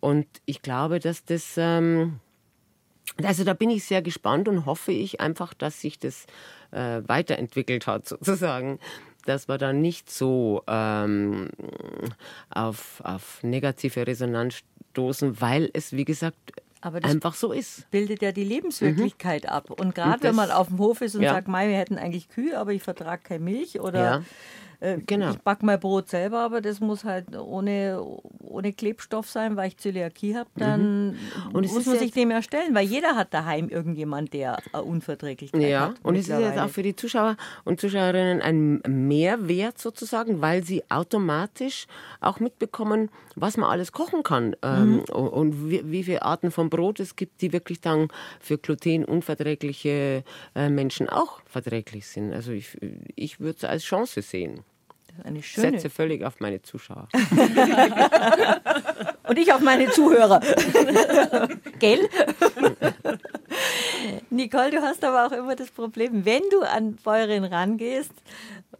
Und ich glaube, dass das, ähm, also da bin ich sehr gespannt und hoffe ich einfach, dass sich das äh, weiterentwickelt hat, sozusagen. Dass wir da nicht so ähm, auf, auf negative Resonanz stoßen, weil es, wie gesagt, einfach so ist. bildet ja die Lebenswirklichkeit ab. Und gerade wenn man auf dem Hof ist und Ja. sagt, Mei, wir hätten eigentlich Kühe, aber ich vertrage keine Milch oder Ja. Äh, Genau. ich backe mein Brot selber, aber das muss halt ohne, ohne Klebstoff sein, weil ich Zöliakie habe, dann Mhm. Und muss man sich dem ja stellen, weil jeder hat daheim irgendjemand, der eine Unverträglichkeit Ja, hat. und es ist jetzt auch für die Zuschauer und Zuschauerinnen ein Mehrwert sozusagen, weil sie automatisch auch mitbekommen, was man alles kochen kann ähm, und, und wie, wie viele Arten von Brot es gibt, die wirklich dann für glutenunverträgliche äh, Menschen auch verträglich sind. Also ich, ich würde es als Chance sehen. Eine schöne. Setze völlig auf meine Zuschauer. Und ich auf meine Zuhörer. Gell? Nicole, du hast aber auch immer das Problem, wenn du an Bäuerin rangehst,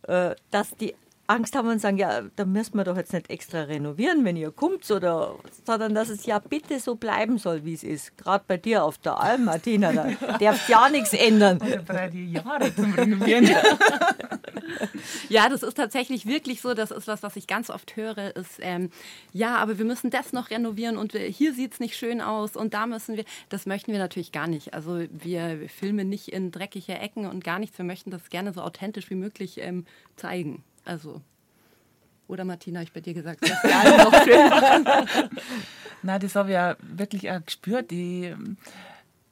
äh, dass die Angst haben und sagen, ja, da müssen wir doch jetzt nicht extra renovieren, wenn ihr kommt, oder, sondern dass es ja bitte so bleiben soll, wie es ist. Gerade bei dir auf der Alm, Martina, da darf ja nichts ändern. Jahre zum Renovieren. Ja, das ist tatsächlich wirklich so. Das ist was, was ich ganz oft höre, ist, ähm, ja, aber wir müssen das noch renovieren und wir, hier sieht es nicht schön aus und da müssen wir. Das möchten wir natürlich gar nicht. Also wir filmen nicht in dreckige Ecken und gar nichts. Wir möchten das gerne so authentisch wie möglich ähm, zeigen. Also. Oder Martina, ich bei dir gesagt, das ist alles noch schön. Nein, das habe ich ja wirklich auch gespürt, die,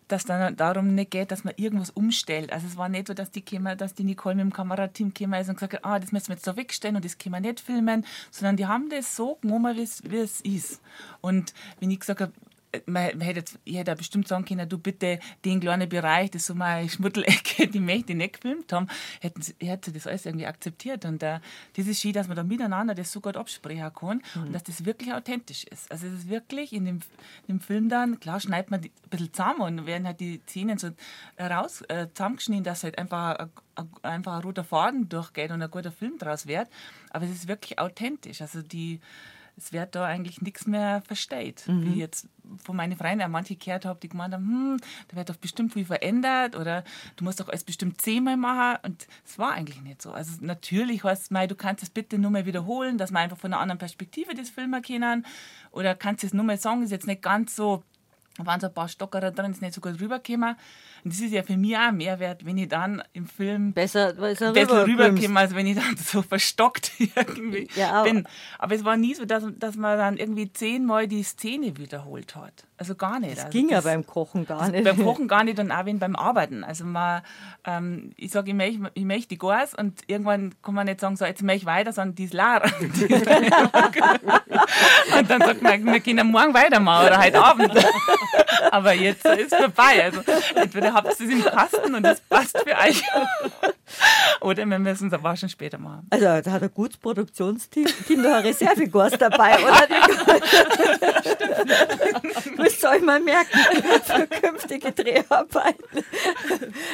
dass dann darum nicht geht, dass man irgendwas umstellt. Also es war nicht so, dass die, kämen, dass die Nicole mit dem Kamerateam gekommen ist und gesagt hat, ah, das müssen wir jetzt da wegstellen und das können wir nicht filmen, sondern die haben das so genommen, wie es ist. Und wenn ich gesagt habe, man, man hätte ich hätte ja bestimmt sagen können, du bitte den kleinen Bereich, das ist so meine Schmuddelecke, die möchte ich nicht gefilmt haben, hätten sie, hätte das alles irgendwie akzeptiert. Und äh, das ist schön, dass man da miteinander das so gut absprechen kann und dass das wirklich authentisch ist. Also es ist wirklich in dem, in dem Film dann, klar schneidet man die, ein bisschen zusammen und werden halt die Szenen so raus, äh, zusammengeschnitten, dass halt einfach ein, ein, einfach ein roter Faden durchgeht und ein guter Film draus wird. Aber es ist wirklich authentisch. Also die es wird da eigentlich nichts mehr versteht. Wie ich jetzt von meinen Freunden auch manche gehört habe, die gemeint haben, hm, da wird doch bestimmt viel verändert oder du musst doch alles bestimmt zehnmal machen. Und es war eigentlich nicht so. Also natürlich heißt es, mei, du kannst es bitte nur mal wiederholen, dass wir einfach von einer anderen Perspektive das Filmen können. Oder kannst es nur mal sagen, ist jetzt nicht ganz so, da waren so ein paar Stockerer drin, ist nicht so gut rübergekommen. Und das ist ja für mich auch ein Mehrwert, wenn ich dann im Film Besser, besser, besser rüberkommen, als wenn ich dann so verstockt irgendwie Ja, aber- bin. Aber es war nie so, dass, dass man dann irgendwie zehnmal die Szene wiederholt hat. Also gar nicht. Das also ging ja beim Kochen gar nicht. beim Kochen gar nicht und auch wenn beim Arbeiten. Also man, ähm, ich sage, ich möchte, ich möchte die Gas und irgendwann kann man nicht sagen, so, jetzt möchte ich weiter, sondern die ist leer. Und dann sagt man, wir können morgen weitermachen oder heute Abend. Aber jetzt ist es vorbei. Also entweder habt es im Kasten und es passt für euch. Oder wir müssen es aber schon später machen. Also da hat ein gutes Produktionsteam, Team, da ein Reservegast dabei, oder? müsst ihr euch mal merken für künftige Dreharbeiten.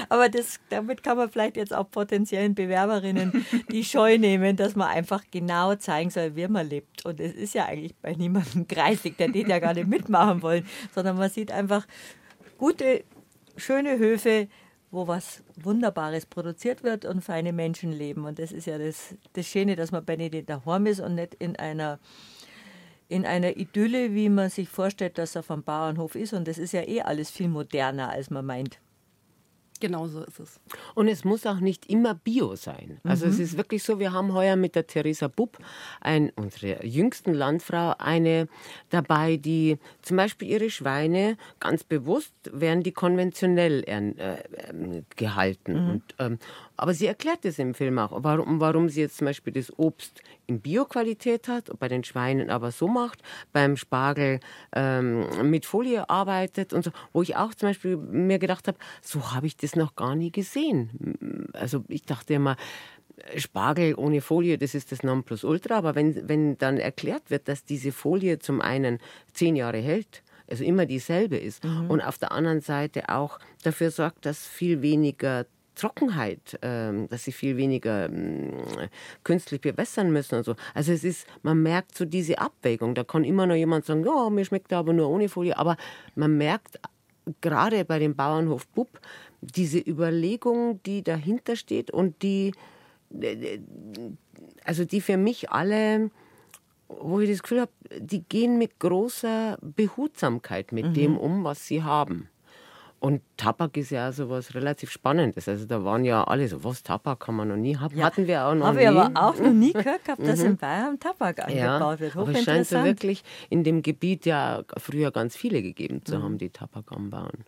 Aber das, damit kann man vielleicht jetzt auch potenziellen Bewerberinnen die Scheu nehmen, dass man einfach genau zeigen soll, wie man lebt. Und es ist ja eigentlich bei niemandem kreisig, der den ja gar nicht mitmachen wollen, sondern man sieht einfach gute, schöne Höfe, wo was Wunderbares produziert wird und feine Menschen leben. Und das ist ja das, das Schöne, dass man bei denen daheim ist und nicht in einer, in einer Idylle, wie man sich vorstellt, dass er vom Bauernhof ist. Und das ist ja eh alles viel moderner, als man meint. Genau so ist es. Und es muss auch nicht immer Bio sein. Also mhm. es ist wirklich so, wir haben heuer mit der Theresa Bupp, ein, unsere jüngsten Landfrau, eine dabei, die zum Beispiel ihre Schweine ganz bewusst werden die konventionell äh, äh, gehalten. Mhm. Und, ähm, aber sie erklärt es im Film auch, warum, warum sie jetzt zum Beispiel das Obst in Bioqualität hat, bei den Schweinen aber so macht, beim Spargel ähm, mit Folie arbeitet und so, wo ich auch zum Beispiel mir gedacht habe, so habe ich das noch gar nie gesehen. Also ich dachte immer, Spargel ohne Folie, das ist das Nonplusultra, aber wenn, wenn dann erklärt wird, dass diese Folie zum einen zehn Jahre hält, also immer dieselbe ist mhm. und auf der anderen Seite auch dafür sorgt, dass viel weniger Trockenheit, ähm, dass sie viel weniger ähm, künstlich bewässern müssen und so. Also es ist, man merkt so diese Abwägung. Da kann immer noch jemand sagen, ja, mir schmeckt aber nur ohne Folie. Aber man merkt gerade bei dem Bauernhof Bub diese Überlegung, die dahinter steht und die, also die für mich alle wo ich das Gefühl habe, die gehen mit großer Behutsamkeit mit mhm. dem um, was sie haben. Und Tabak ist ja so was relativ Spannendes. Also da waren ja alle so, was Tabak kann man noch nie haben. Ja, Hatten wir auch noch Habe ich aber auch noch nie gehört gehabt, dass mhm. in Bayern Tabak angebaut ja, wird. Aber es scheint so wirklich in dem Gebiet ja früher ganz viele gegeben zu mhm. haben, die Tabak anbauen.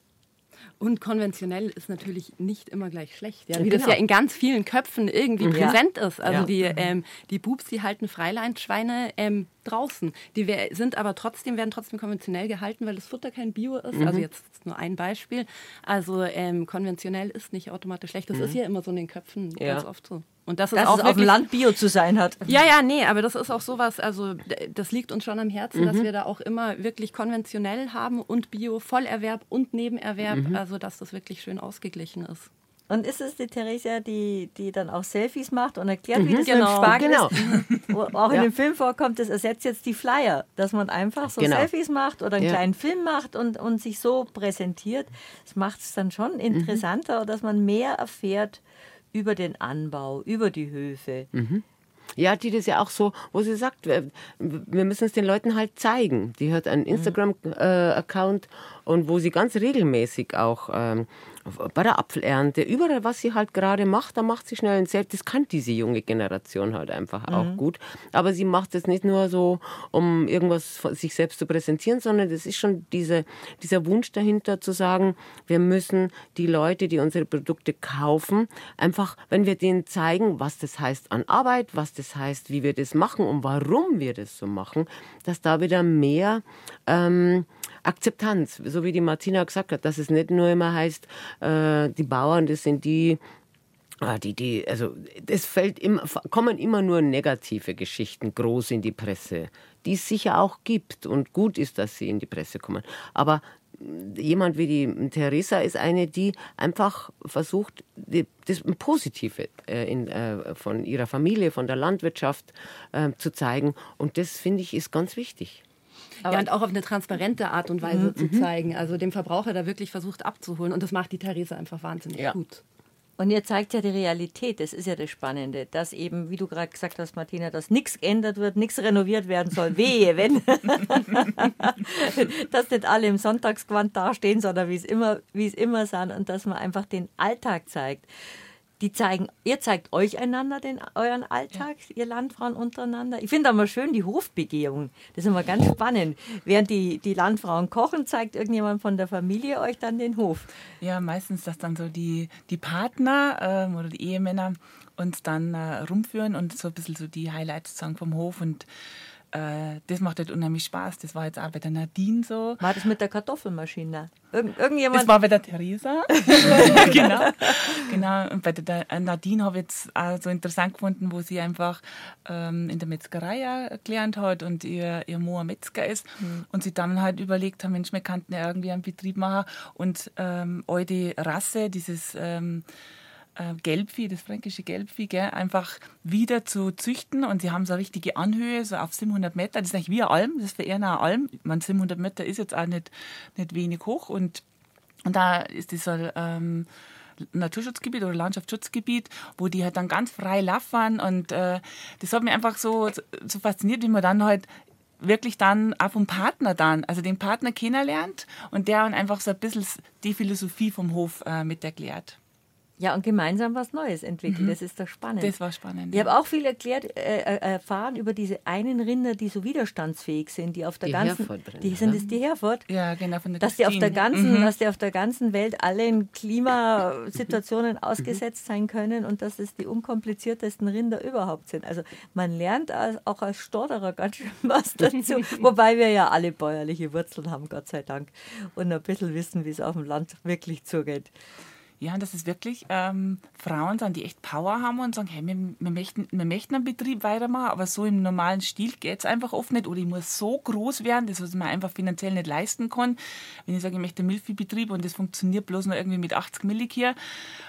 Und konventionell ist natürlich nicht immer gleich schlecht, ja, wie genau. das ja in ganz vielen Köpfen irgendwie mhm. präsent ist. Also ja. die, ähm, die Bubs, die halten Freileinschweine ähm, draußen. Die sind aber trotzdem, werden trotzdem konventionell gehalten, weil das Futter kein Bio ist. Mhm. Also jetzt nur ein Beispiel. Also ähm, konventionell ist nicht automatisch schlecht. Das mhm. ist ja immer so in den Köpfen ja. ganz oft so. Und das ist Dass auch es auf dem Land Bio zu sein hat. Ja, ja, nee, aber das ist auch sowas, also das liegt uns schon am Herzen, mhm. dass wir da auch immer wirklich konventionell haben und Bio, Vollerwerb und Nebenerwerb, mhm. also dass das wirklich schön ausgeglichen ist. Und ist es die Theresia, die, die dann auch Selfies macht und erklärt, mhm, wie das genau, mit dem Spargel genau. ist? Wo auch in ja. dem Film vorkommt, das ersetzt jetzt die Flyer, dass man einfach so genau. Selfies macht oder einen ja. kleinen Film macht und, und sich so präsentiert. Das macht es dann schon interessanter, mhm. dass man mehr erfährt über den Anbau, über die Höfe. Mhm. Ja, die das ja auch so, wo sie sagt, wir, müssen es den Leuten halt zeigen. Die hat einen mhm. Instagram-Account äh, und wo sie ganz regelmäßig auch ähm, bei der Apfelernte, überall, was sie halt gerade macht, da macht sie schnell ein Selbst. Das kann diese junge Generation halt einfach mhm. auch gut. Aber sie macht es nicht nur so, um irgendwas sich selbst zu präsentieren, sondern das ist schon diese, dieser Wunsch dahinter zu sagen, wir müssen die Leute, die unsere Produkte kaufen, einfach, wenn wir denen zeigen, was das heißt an Arbeit, was das heißt, wie wir das machen und warum wir das so machen, dass da wieder mehr ähm, Akzeptanz, so wie die Martina gesagt hat, dass es nicht nur immer heißt, äh, die Bauern, das sind die, ah, die, die, also es fällt immer, kommen immer nur negative Geschichten groß in die Presse, die es sicher auch gibt und gut ist, dass sie in die Presse kommen. Aber jemand wie die Theresa ist eine, die einfach versucht, das Positive äh, äh, von ihrer Familie, von der Landwirtschaft äh, zu zeigen. Und das finde ich ist ganz wichtig. Aber ja, und auch auf eine transparente Art und Weise mhm. zu mhm. zeigen. Also dem Verbraucher da wirklich versucht abzuholen. Und das macht die Theresa einfach wahnsinnig ja. gut. Und ihr zeigt ja die Realität, das ist ja das Spannende, dass eben, wie du gerade gesagt hast, Martina, dass nichts geändert wird, nichts renoviert werden soll. Wehe, wenn. dass nicht alle im Sonntagsgewand dastehen, sondern wie es immer, wie es immer sind und dass man einfach den Alltag zeigt die zeigen, ihr zeigt euch einander den, euren Alltag, ja. ihr Landfrauen untereinander. Ich finde aber schön die Hofbegehung. Das ist immer ganz spannend. Während die, die Landfrauen kochen, zeigt irgendjemand von der Familie euch dann den Hof. Ja, meistens, dass dann so die, die Partner ähm, oder die Ehemänner uns dann äh, rumführen und so ein bisschen so die Highlights sagen vom Hof und äh, das macht halt unheimlich Spaß. Das war jetzt auch bei der Nadine so. War das mit der Kartoffelmaschine? Irgend, irgendjemand? Das war bei der Theresa. genau. genau. Und bei der Nadine habe ich jetzt auch so interessant gefunden, wo sie einfach ähm, in der Metzgerei gelernt hat und ihr, ihr Mo Metzger ist. Mhm. Und sie dann halt überlegt haben, Mensch, wir könnten ja irgendwie einen Betrieb machen. Und ähm, all die Rasse, dieses ähm, äh, Gelbvieh, das fränkische Gelbvieh, gell, einfach wieder zu züchten. Und sie haben so eine richtige Anhöhe, so auf 700 Meter. Das ist eigentlich wie eine Alm, das ist für eine Alm. Man 700 Meter ist jetzt auch nicht, nicht wenig hoch. Und, und da ist dieser ähm, Naturschutzgebiet oder Landschaftsschutzgebiet, wo die halt dann ganz frei laufen. Und äh, das hat mich einfach so, so fasziniert, wie man dann halt wirklich dann auch vom Partner dann, also den Partner kennenlernt und der dann einfach so ein bisschen die Philosophie vom Hof äh, mit erklärt. Ja, und gemeinsam was Neues entwickeln. Mhm. Das ist doch spannend. Das war spannend. Ich ja. habe auch viel erklärt, äh, äh, erfahren über diese einen Rinder, die so widerstandsfähig sind, die auf der die ganzen. Herford die sind es die Herford? Ja, genau, von der dass die auf der ganzen, mhm. Dass die auf der ganzen Welt allen Klimasituationen mhm. ausgesetzt sein können und dass es die unkompliziertesten Rinder überhaupt sind. Also man lernt auch als Stotterer ganz schön was dazu. Wobei wir ja alle bäuerliche Wurzeln haben, Gott sei Dank. Und ein bisschen wissen, wie es auf dem Land wirklich zugeht. Ja, und das ist wirklich ähm, Frauen sind, die echt Power haben und sagen, hey, wir, wir, möchten, wir möchten einen Betrieb weitermachen, aber so im normalen Stil geht es einfach oft nicht. Oder ich muss so groß werden, das was man einfach finanziell nicht leisten kann. Wenn ich sage, ich möchte einen Milchviehbetrieb und das funktioniert bloß noch irgendwie mit 80 Millik hier.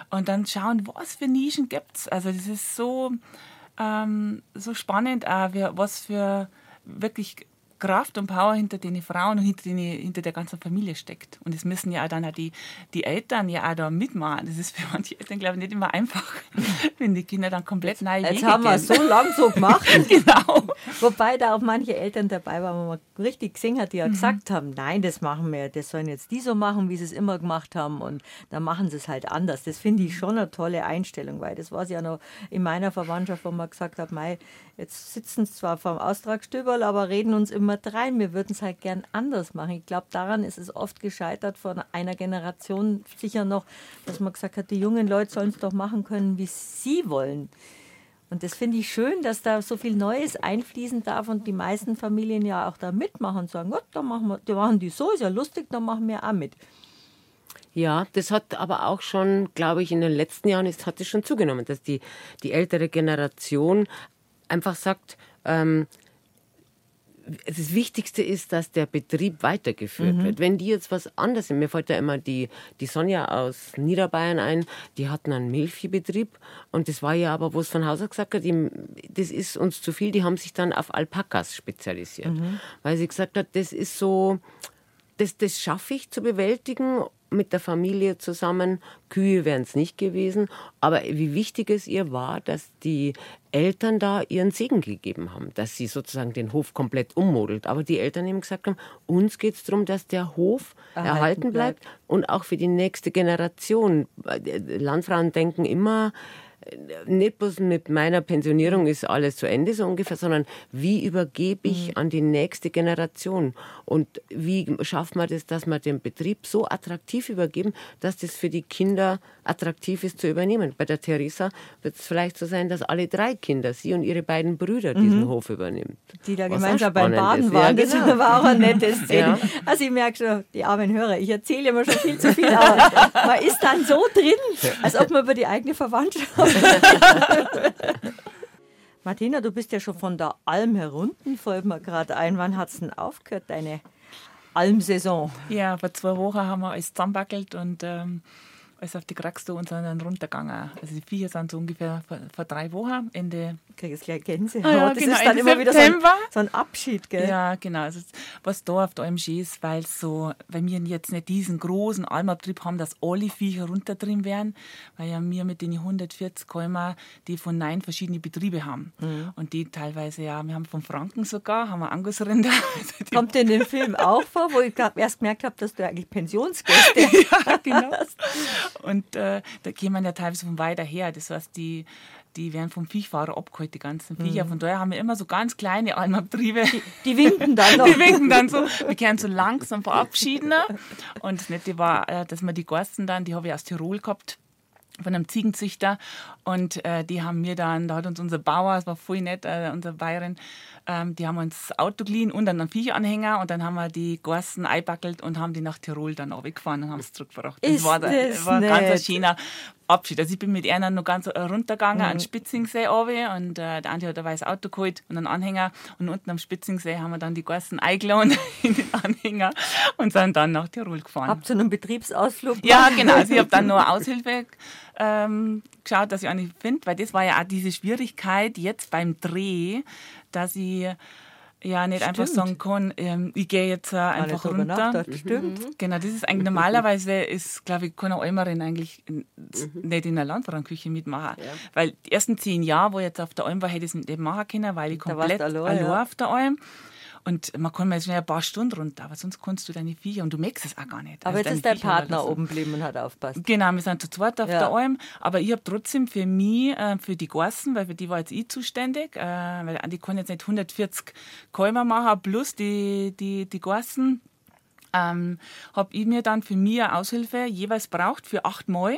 Und dann schauen, was für Nischen gibt es. Also das ist so, ähm, so spannend, auch, was für wirklich Kraft und Power hinter den Frauen und hinter, den, hinter der ganzen Familie steckt. Und es müssen ja auch dann auch die, die Eltern ja auch da mitmachen. Das ist für manche Eltern, glaube ich, nicht immer einfach, wenn die Kinder dann komplett neu Jetzt Wege haben wir es so lang so gemacht. genau. Wobei da auch manche Eltern dabei waren, wo man richtig gesehen hat, die ja mhm. gesagt haben, nein, das machen wir, das sollen jetzt die so machen, wie sie es immer gemacht haben und dann machen sie es halt anders. Das finde ich schon eine tolle Einstellung, weil das war es ja noch in meiner Verwandtschaft, wo man gesagt hat, mei, jetzt sitzen sie zwar vom Austragstüberl, aber reden uns immer rein. Wir würden es halt gern anders machen. Ich glaube, daran ist es oft gescheitert von einer Generation sicher noch, dass man gesagt hat, die jungen Leute sollen es doch machen können, wie sie wollen. Und das finde ich schön, dass da so viel Neues einfließen darf und die meisten Familien ja auch da mitmachen und sagen, Gott, da machen wir, die machen die so, ist ja lustig, dann machen wir auch mit. Ja, das hat aber auch schon, glaube ich, in den letzten Jahren ist, hat es schon zugenommen, dass die, die ältere Generation einfach sagt, ähm, das Wichtigste ist, dass der Betrieb weitergeführt mhm. wird. Wenn die jetzt was anderes sind, mir fällt da immer die, die Sonja aus Niederbayern ein, die hatten einen Milchviehbetrieb und das war ja aber, wo es von Haus aus gesagt hat, die, das ist uns zu viel, die haben sich dann auf Alpakas spezialisiert. Mhm. Weil sie gesagt hat, das ist so, das, das schaffe ich zu bewältigen mit der Familie zusammen. Kühe wären es nicht gewesen. Aber wie wichtig es ihr war, dass die Eltern da ihren Segen gegeben haben, dass sie sozusagen den Hof komplett ummodelt. Aber die Eltern eben gesagt haben, uns geht es darum, dass der Hof erhalten, erhalten bleibt. bleibt und auch für die nächste Generation. Landfrauen denken immer, nicht bloß mit meiner Pensionierung ist alles zu Ende so ungefähr, sondern wie übergebe ich mhm. an die nächste Generation und wie schafft man das, dass man den Betrieb so attraktiv übergeben, dass das für die Kinder attraktiv ist zu übernehmen. Bei der Theresa wird es vielleicht so sein, dass alle drei Kinder, sie und ihre beiden Brüder, diesen mhm. Hof übernehmen. Die da gemeinsam beim Baden ist. waren, ja, genau. das war auch eine nette Szene. Ja. Also ich merke schon, die armen Hörer, ich erzähle immer schon viel zu viel, aber man ist dann so drin, als ob man über die eigene Verwandtschaft Martina, du bist ja schon von der Alm herunten, fällt mir gerade ein. Wann hat es denn aufgehört, deine Almsaison? Ja, vor zwei Wochen haben wir alles zusammenbackelt und ähm, alles auf die Kraxte und sind dann runtergegangen. Also die Viecher sind so ungefähr vor, vor drei Wochen, Ende. Ich kriege jetzt gleich Gänsehaut. Ah, ja, das genau, ist dann Ende immer wieder so ein, so ein, Abschied, gell? Ja, genau. Also was da auf der OMG ist, weil so, weil wir jetzt nicht diesen großen Almabtrieb haben, dass alle Viecher runter drin werden, weil ja wir mit den 140 Kalmer, die von neun verschiedene Betriebe haben. Mhm. Und die teilweise ja, wir haben von Franken sogar, haben wir Angusrinder. Also Kommt in den Film auch vor, wo ich erst gemerkt habe, dass du eigentlich Pensionsgäste ja, genau. hast. Und äh, da wir ja teilweise von weiter her. Das heißt, die, die werden vom Viechfahrer abgeholt, die ganzen Viecher. Mhm. Von daher haben wir immer so ganz kleine Almabtriebe. Die, die winken dann noch. Die winken dann so. Wir können so langsam verabschieden. Und das Nette war, äh, dass wir die Gorsten dann, die habe ich aus Tirol gehabt, von einem Ziegenzüchter und äh, die haben mir dann, da hat uns unser Bauer, das war voll nett, äh, unser Bayerin, ähm, die haben uns das Auto geliehen und dann einen Viechanhänger und dann haben wir die Gorsen einbackelt und haben die nach Tirol dann auch weggefahren und haben es zurückgebracht. Ist das war, da, das war ein ganz schöner Abschied. Also ich bin mit einer noch ganz runtergegangen Mhm. an den Spitzingsee runter und äh, der Andi hat ein weißes Auto geholt und einen Anhänger und unten am Spitzingsee haben wir dann die Gorsen eingeladen in den Anhänger und sind dann nach Tirol gefahren. Habt ihr einen Betriebsausflug? Ja, genau. Also ich habe dann nur Aushilfe ähm, geschaut, dass ich eine finde, weil das war ja auch diese Schwierigkeit jetzt beim Dreh, dass ich ja nicht einfach Stimmt. sagen kann, ähm, ich gehe jetzt äh, einfach runter. nachgedacht. Stimmt. Genau, das ist eigentlich normalerweise ist, glaube ich, keine Almerin eigentlich Mhm. nicht in der Landfrauenküche mitmachen. Weil die ersten zehn Jahre, wo ich jetzt auf der Alm war, hätte ich es nicht machen können, weil ich komplett allein, ja. auf der Alm. Und man kann mal schnell ein paar Stunden runter, aber sonst kannst du deine Viecher und du merkst es auch gar nicht. Aber Also jetzt ist dein Viecher Partner oben geblieben und hat aufpasst. Genau, wir sind zu zweit auf Ja. der Alm. Aber ich habe trotzdem für mich, äh, für die Gorsen, weil für die war jetzt ich zuständig, äh, weil Andi kann jetzt nicht 140 Kalmer machen, plus die, die, die Gorsen. Ähm, habe ich mir dann für mich eine Aushilfe jeweils braucht für acht Mal.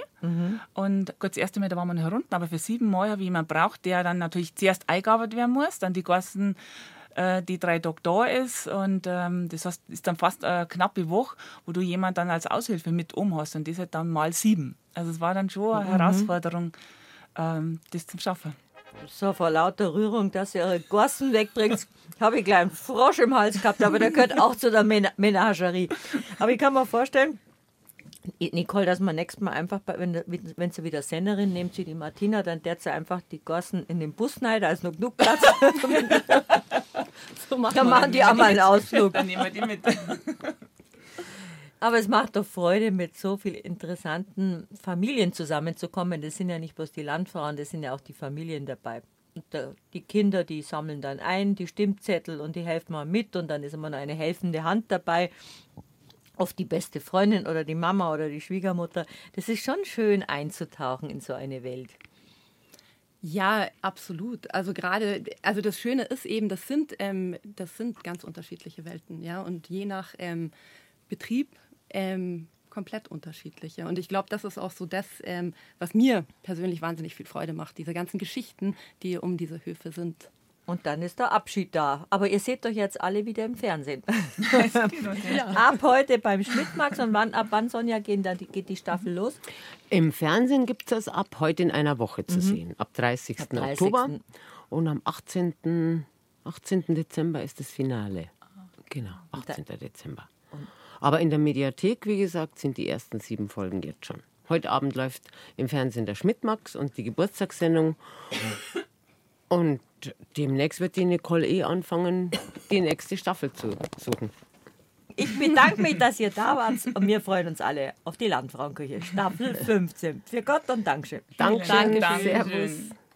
Und gut, das erste Mal, da waren wir noch herunten, aber für sieben Mal habe ich jemanden braucht, der dann natürlich zuerst eingearbeitet werden muss, dann die Gorsen äh, die drei da ist und ähm, das heißt, ist dann fast eine knappe Woche, wo du jemand dann als Aushilfe mit um hast und das halt dann mal sieben. Also es war dann schon eine Herausforderung, ähm, das zu schaffen. So, vor lauter Rührung, dass ihr eure Gorsten wegbringt, habe ich gleich einen Frosch im Hals gehabt, aber der gehört auch zu der Men Menagerie. Aber ich kann mir vorstellen, Nicole, dass man nächstes Mal einfach, bei- wenn, wenn sie wieder Senderin nimmt, sie die Martina, dann der sie einfach die Gorsten in den Bus rein, da ist noch genug Platz. So machen Dann machen die auch mal einen Ausflug. Dann nehmen wir die mit. Aber es macht doch Freude, mit so vielen interessanten Familien zusammenzukommen. Das sind ja nicht bloß die Landfrauen, das sind ja auch die Familien dabei. Und da, die Kinder, die sammeln dann ein, die Stimmzettel und die helfen mal mit und dann ist immer noch eine helfende Hand dabei. Oft die beste Freundin oder die Mama oder die Schwiegermutter. Das ist schon schön einzutauchen in so eine Welt. Ja, absolut. Also gerade, also das Schöne ist eben, das sind, ähm, das sind ganz unterschiedliche Welten, ja, und je nach ähm, Betrieb ähm, komplett unterschiedliche. Und ich glaube, das ist auch so das, ähm, was mir persönlich wahnsinnig viel Freude macht, diese ganzen Geschichten, die um diese Höfe sind. Und dann ist der Abschied da. Aber ihr seht doch jetzt alle wieder im Fernsehen. Ab heute beim Schmidtmax und wann, ab wann, Sonja, gehen dann die, geht die Staffel los? Im Fernsehen gibt es das ab heute in einer Woche zu sehen, ab 30. Ab 30.. Oktober. Und am 18. 18. Dezember ist das Finale. Genau, 18. Dezember. Aber in der Mediathek, wie gesagt, sind die ersten sieben Folgen jetzt schon. Heute Abend läuft im Fernsehen der Schmidtmax und die Geburtstagssendung. Und demnächst wird die Nicole eh anfangen, die nächste Staffel zu suchen. Ich bedanke mich, dass ihr da wart und wir freuen uns alle auf die Landfrauenküche. Staffel 15. Für Gott und Dankeschön. Dankeschön. Dankeschön. Servus.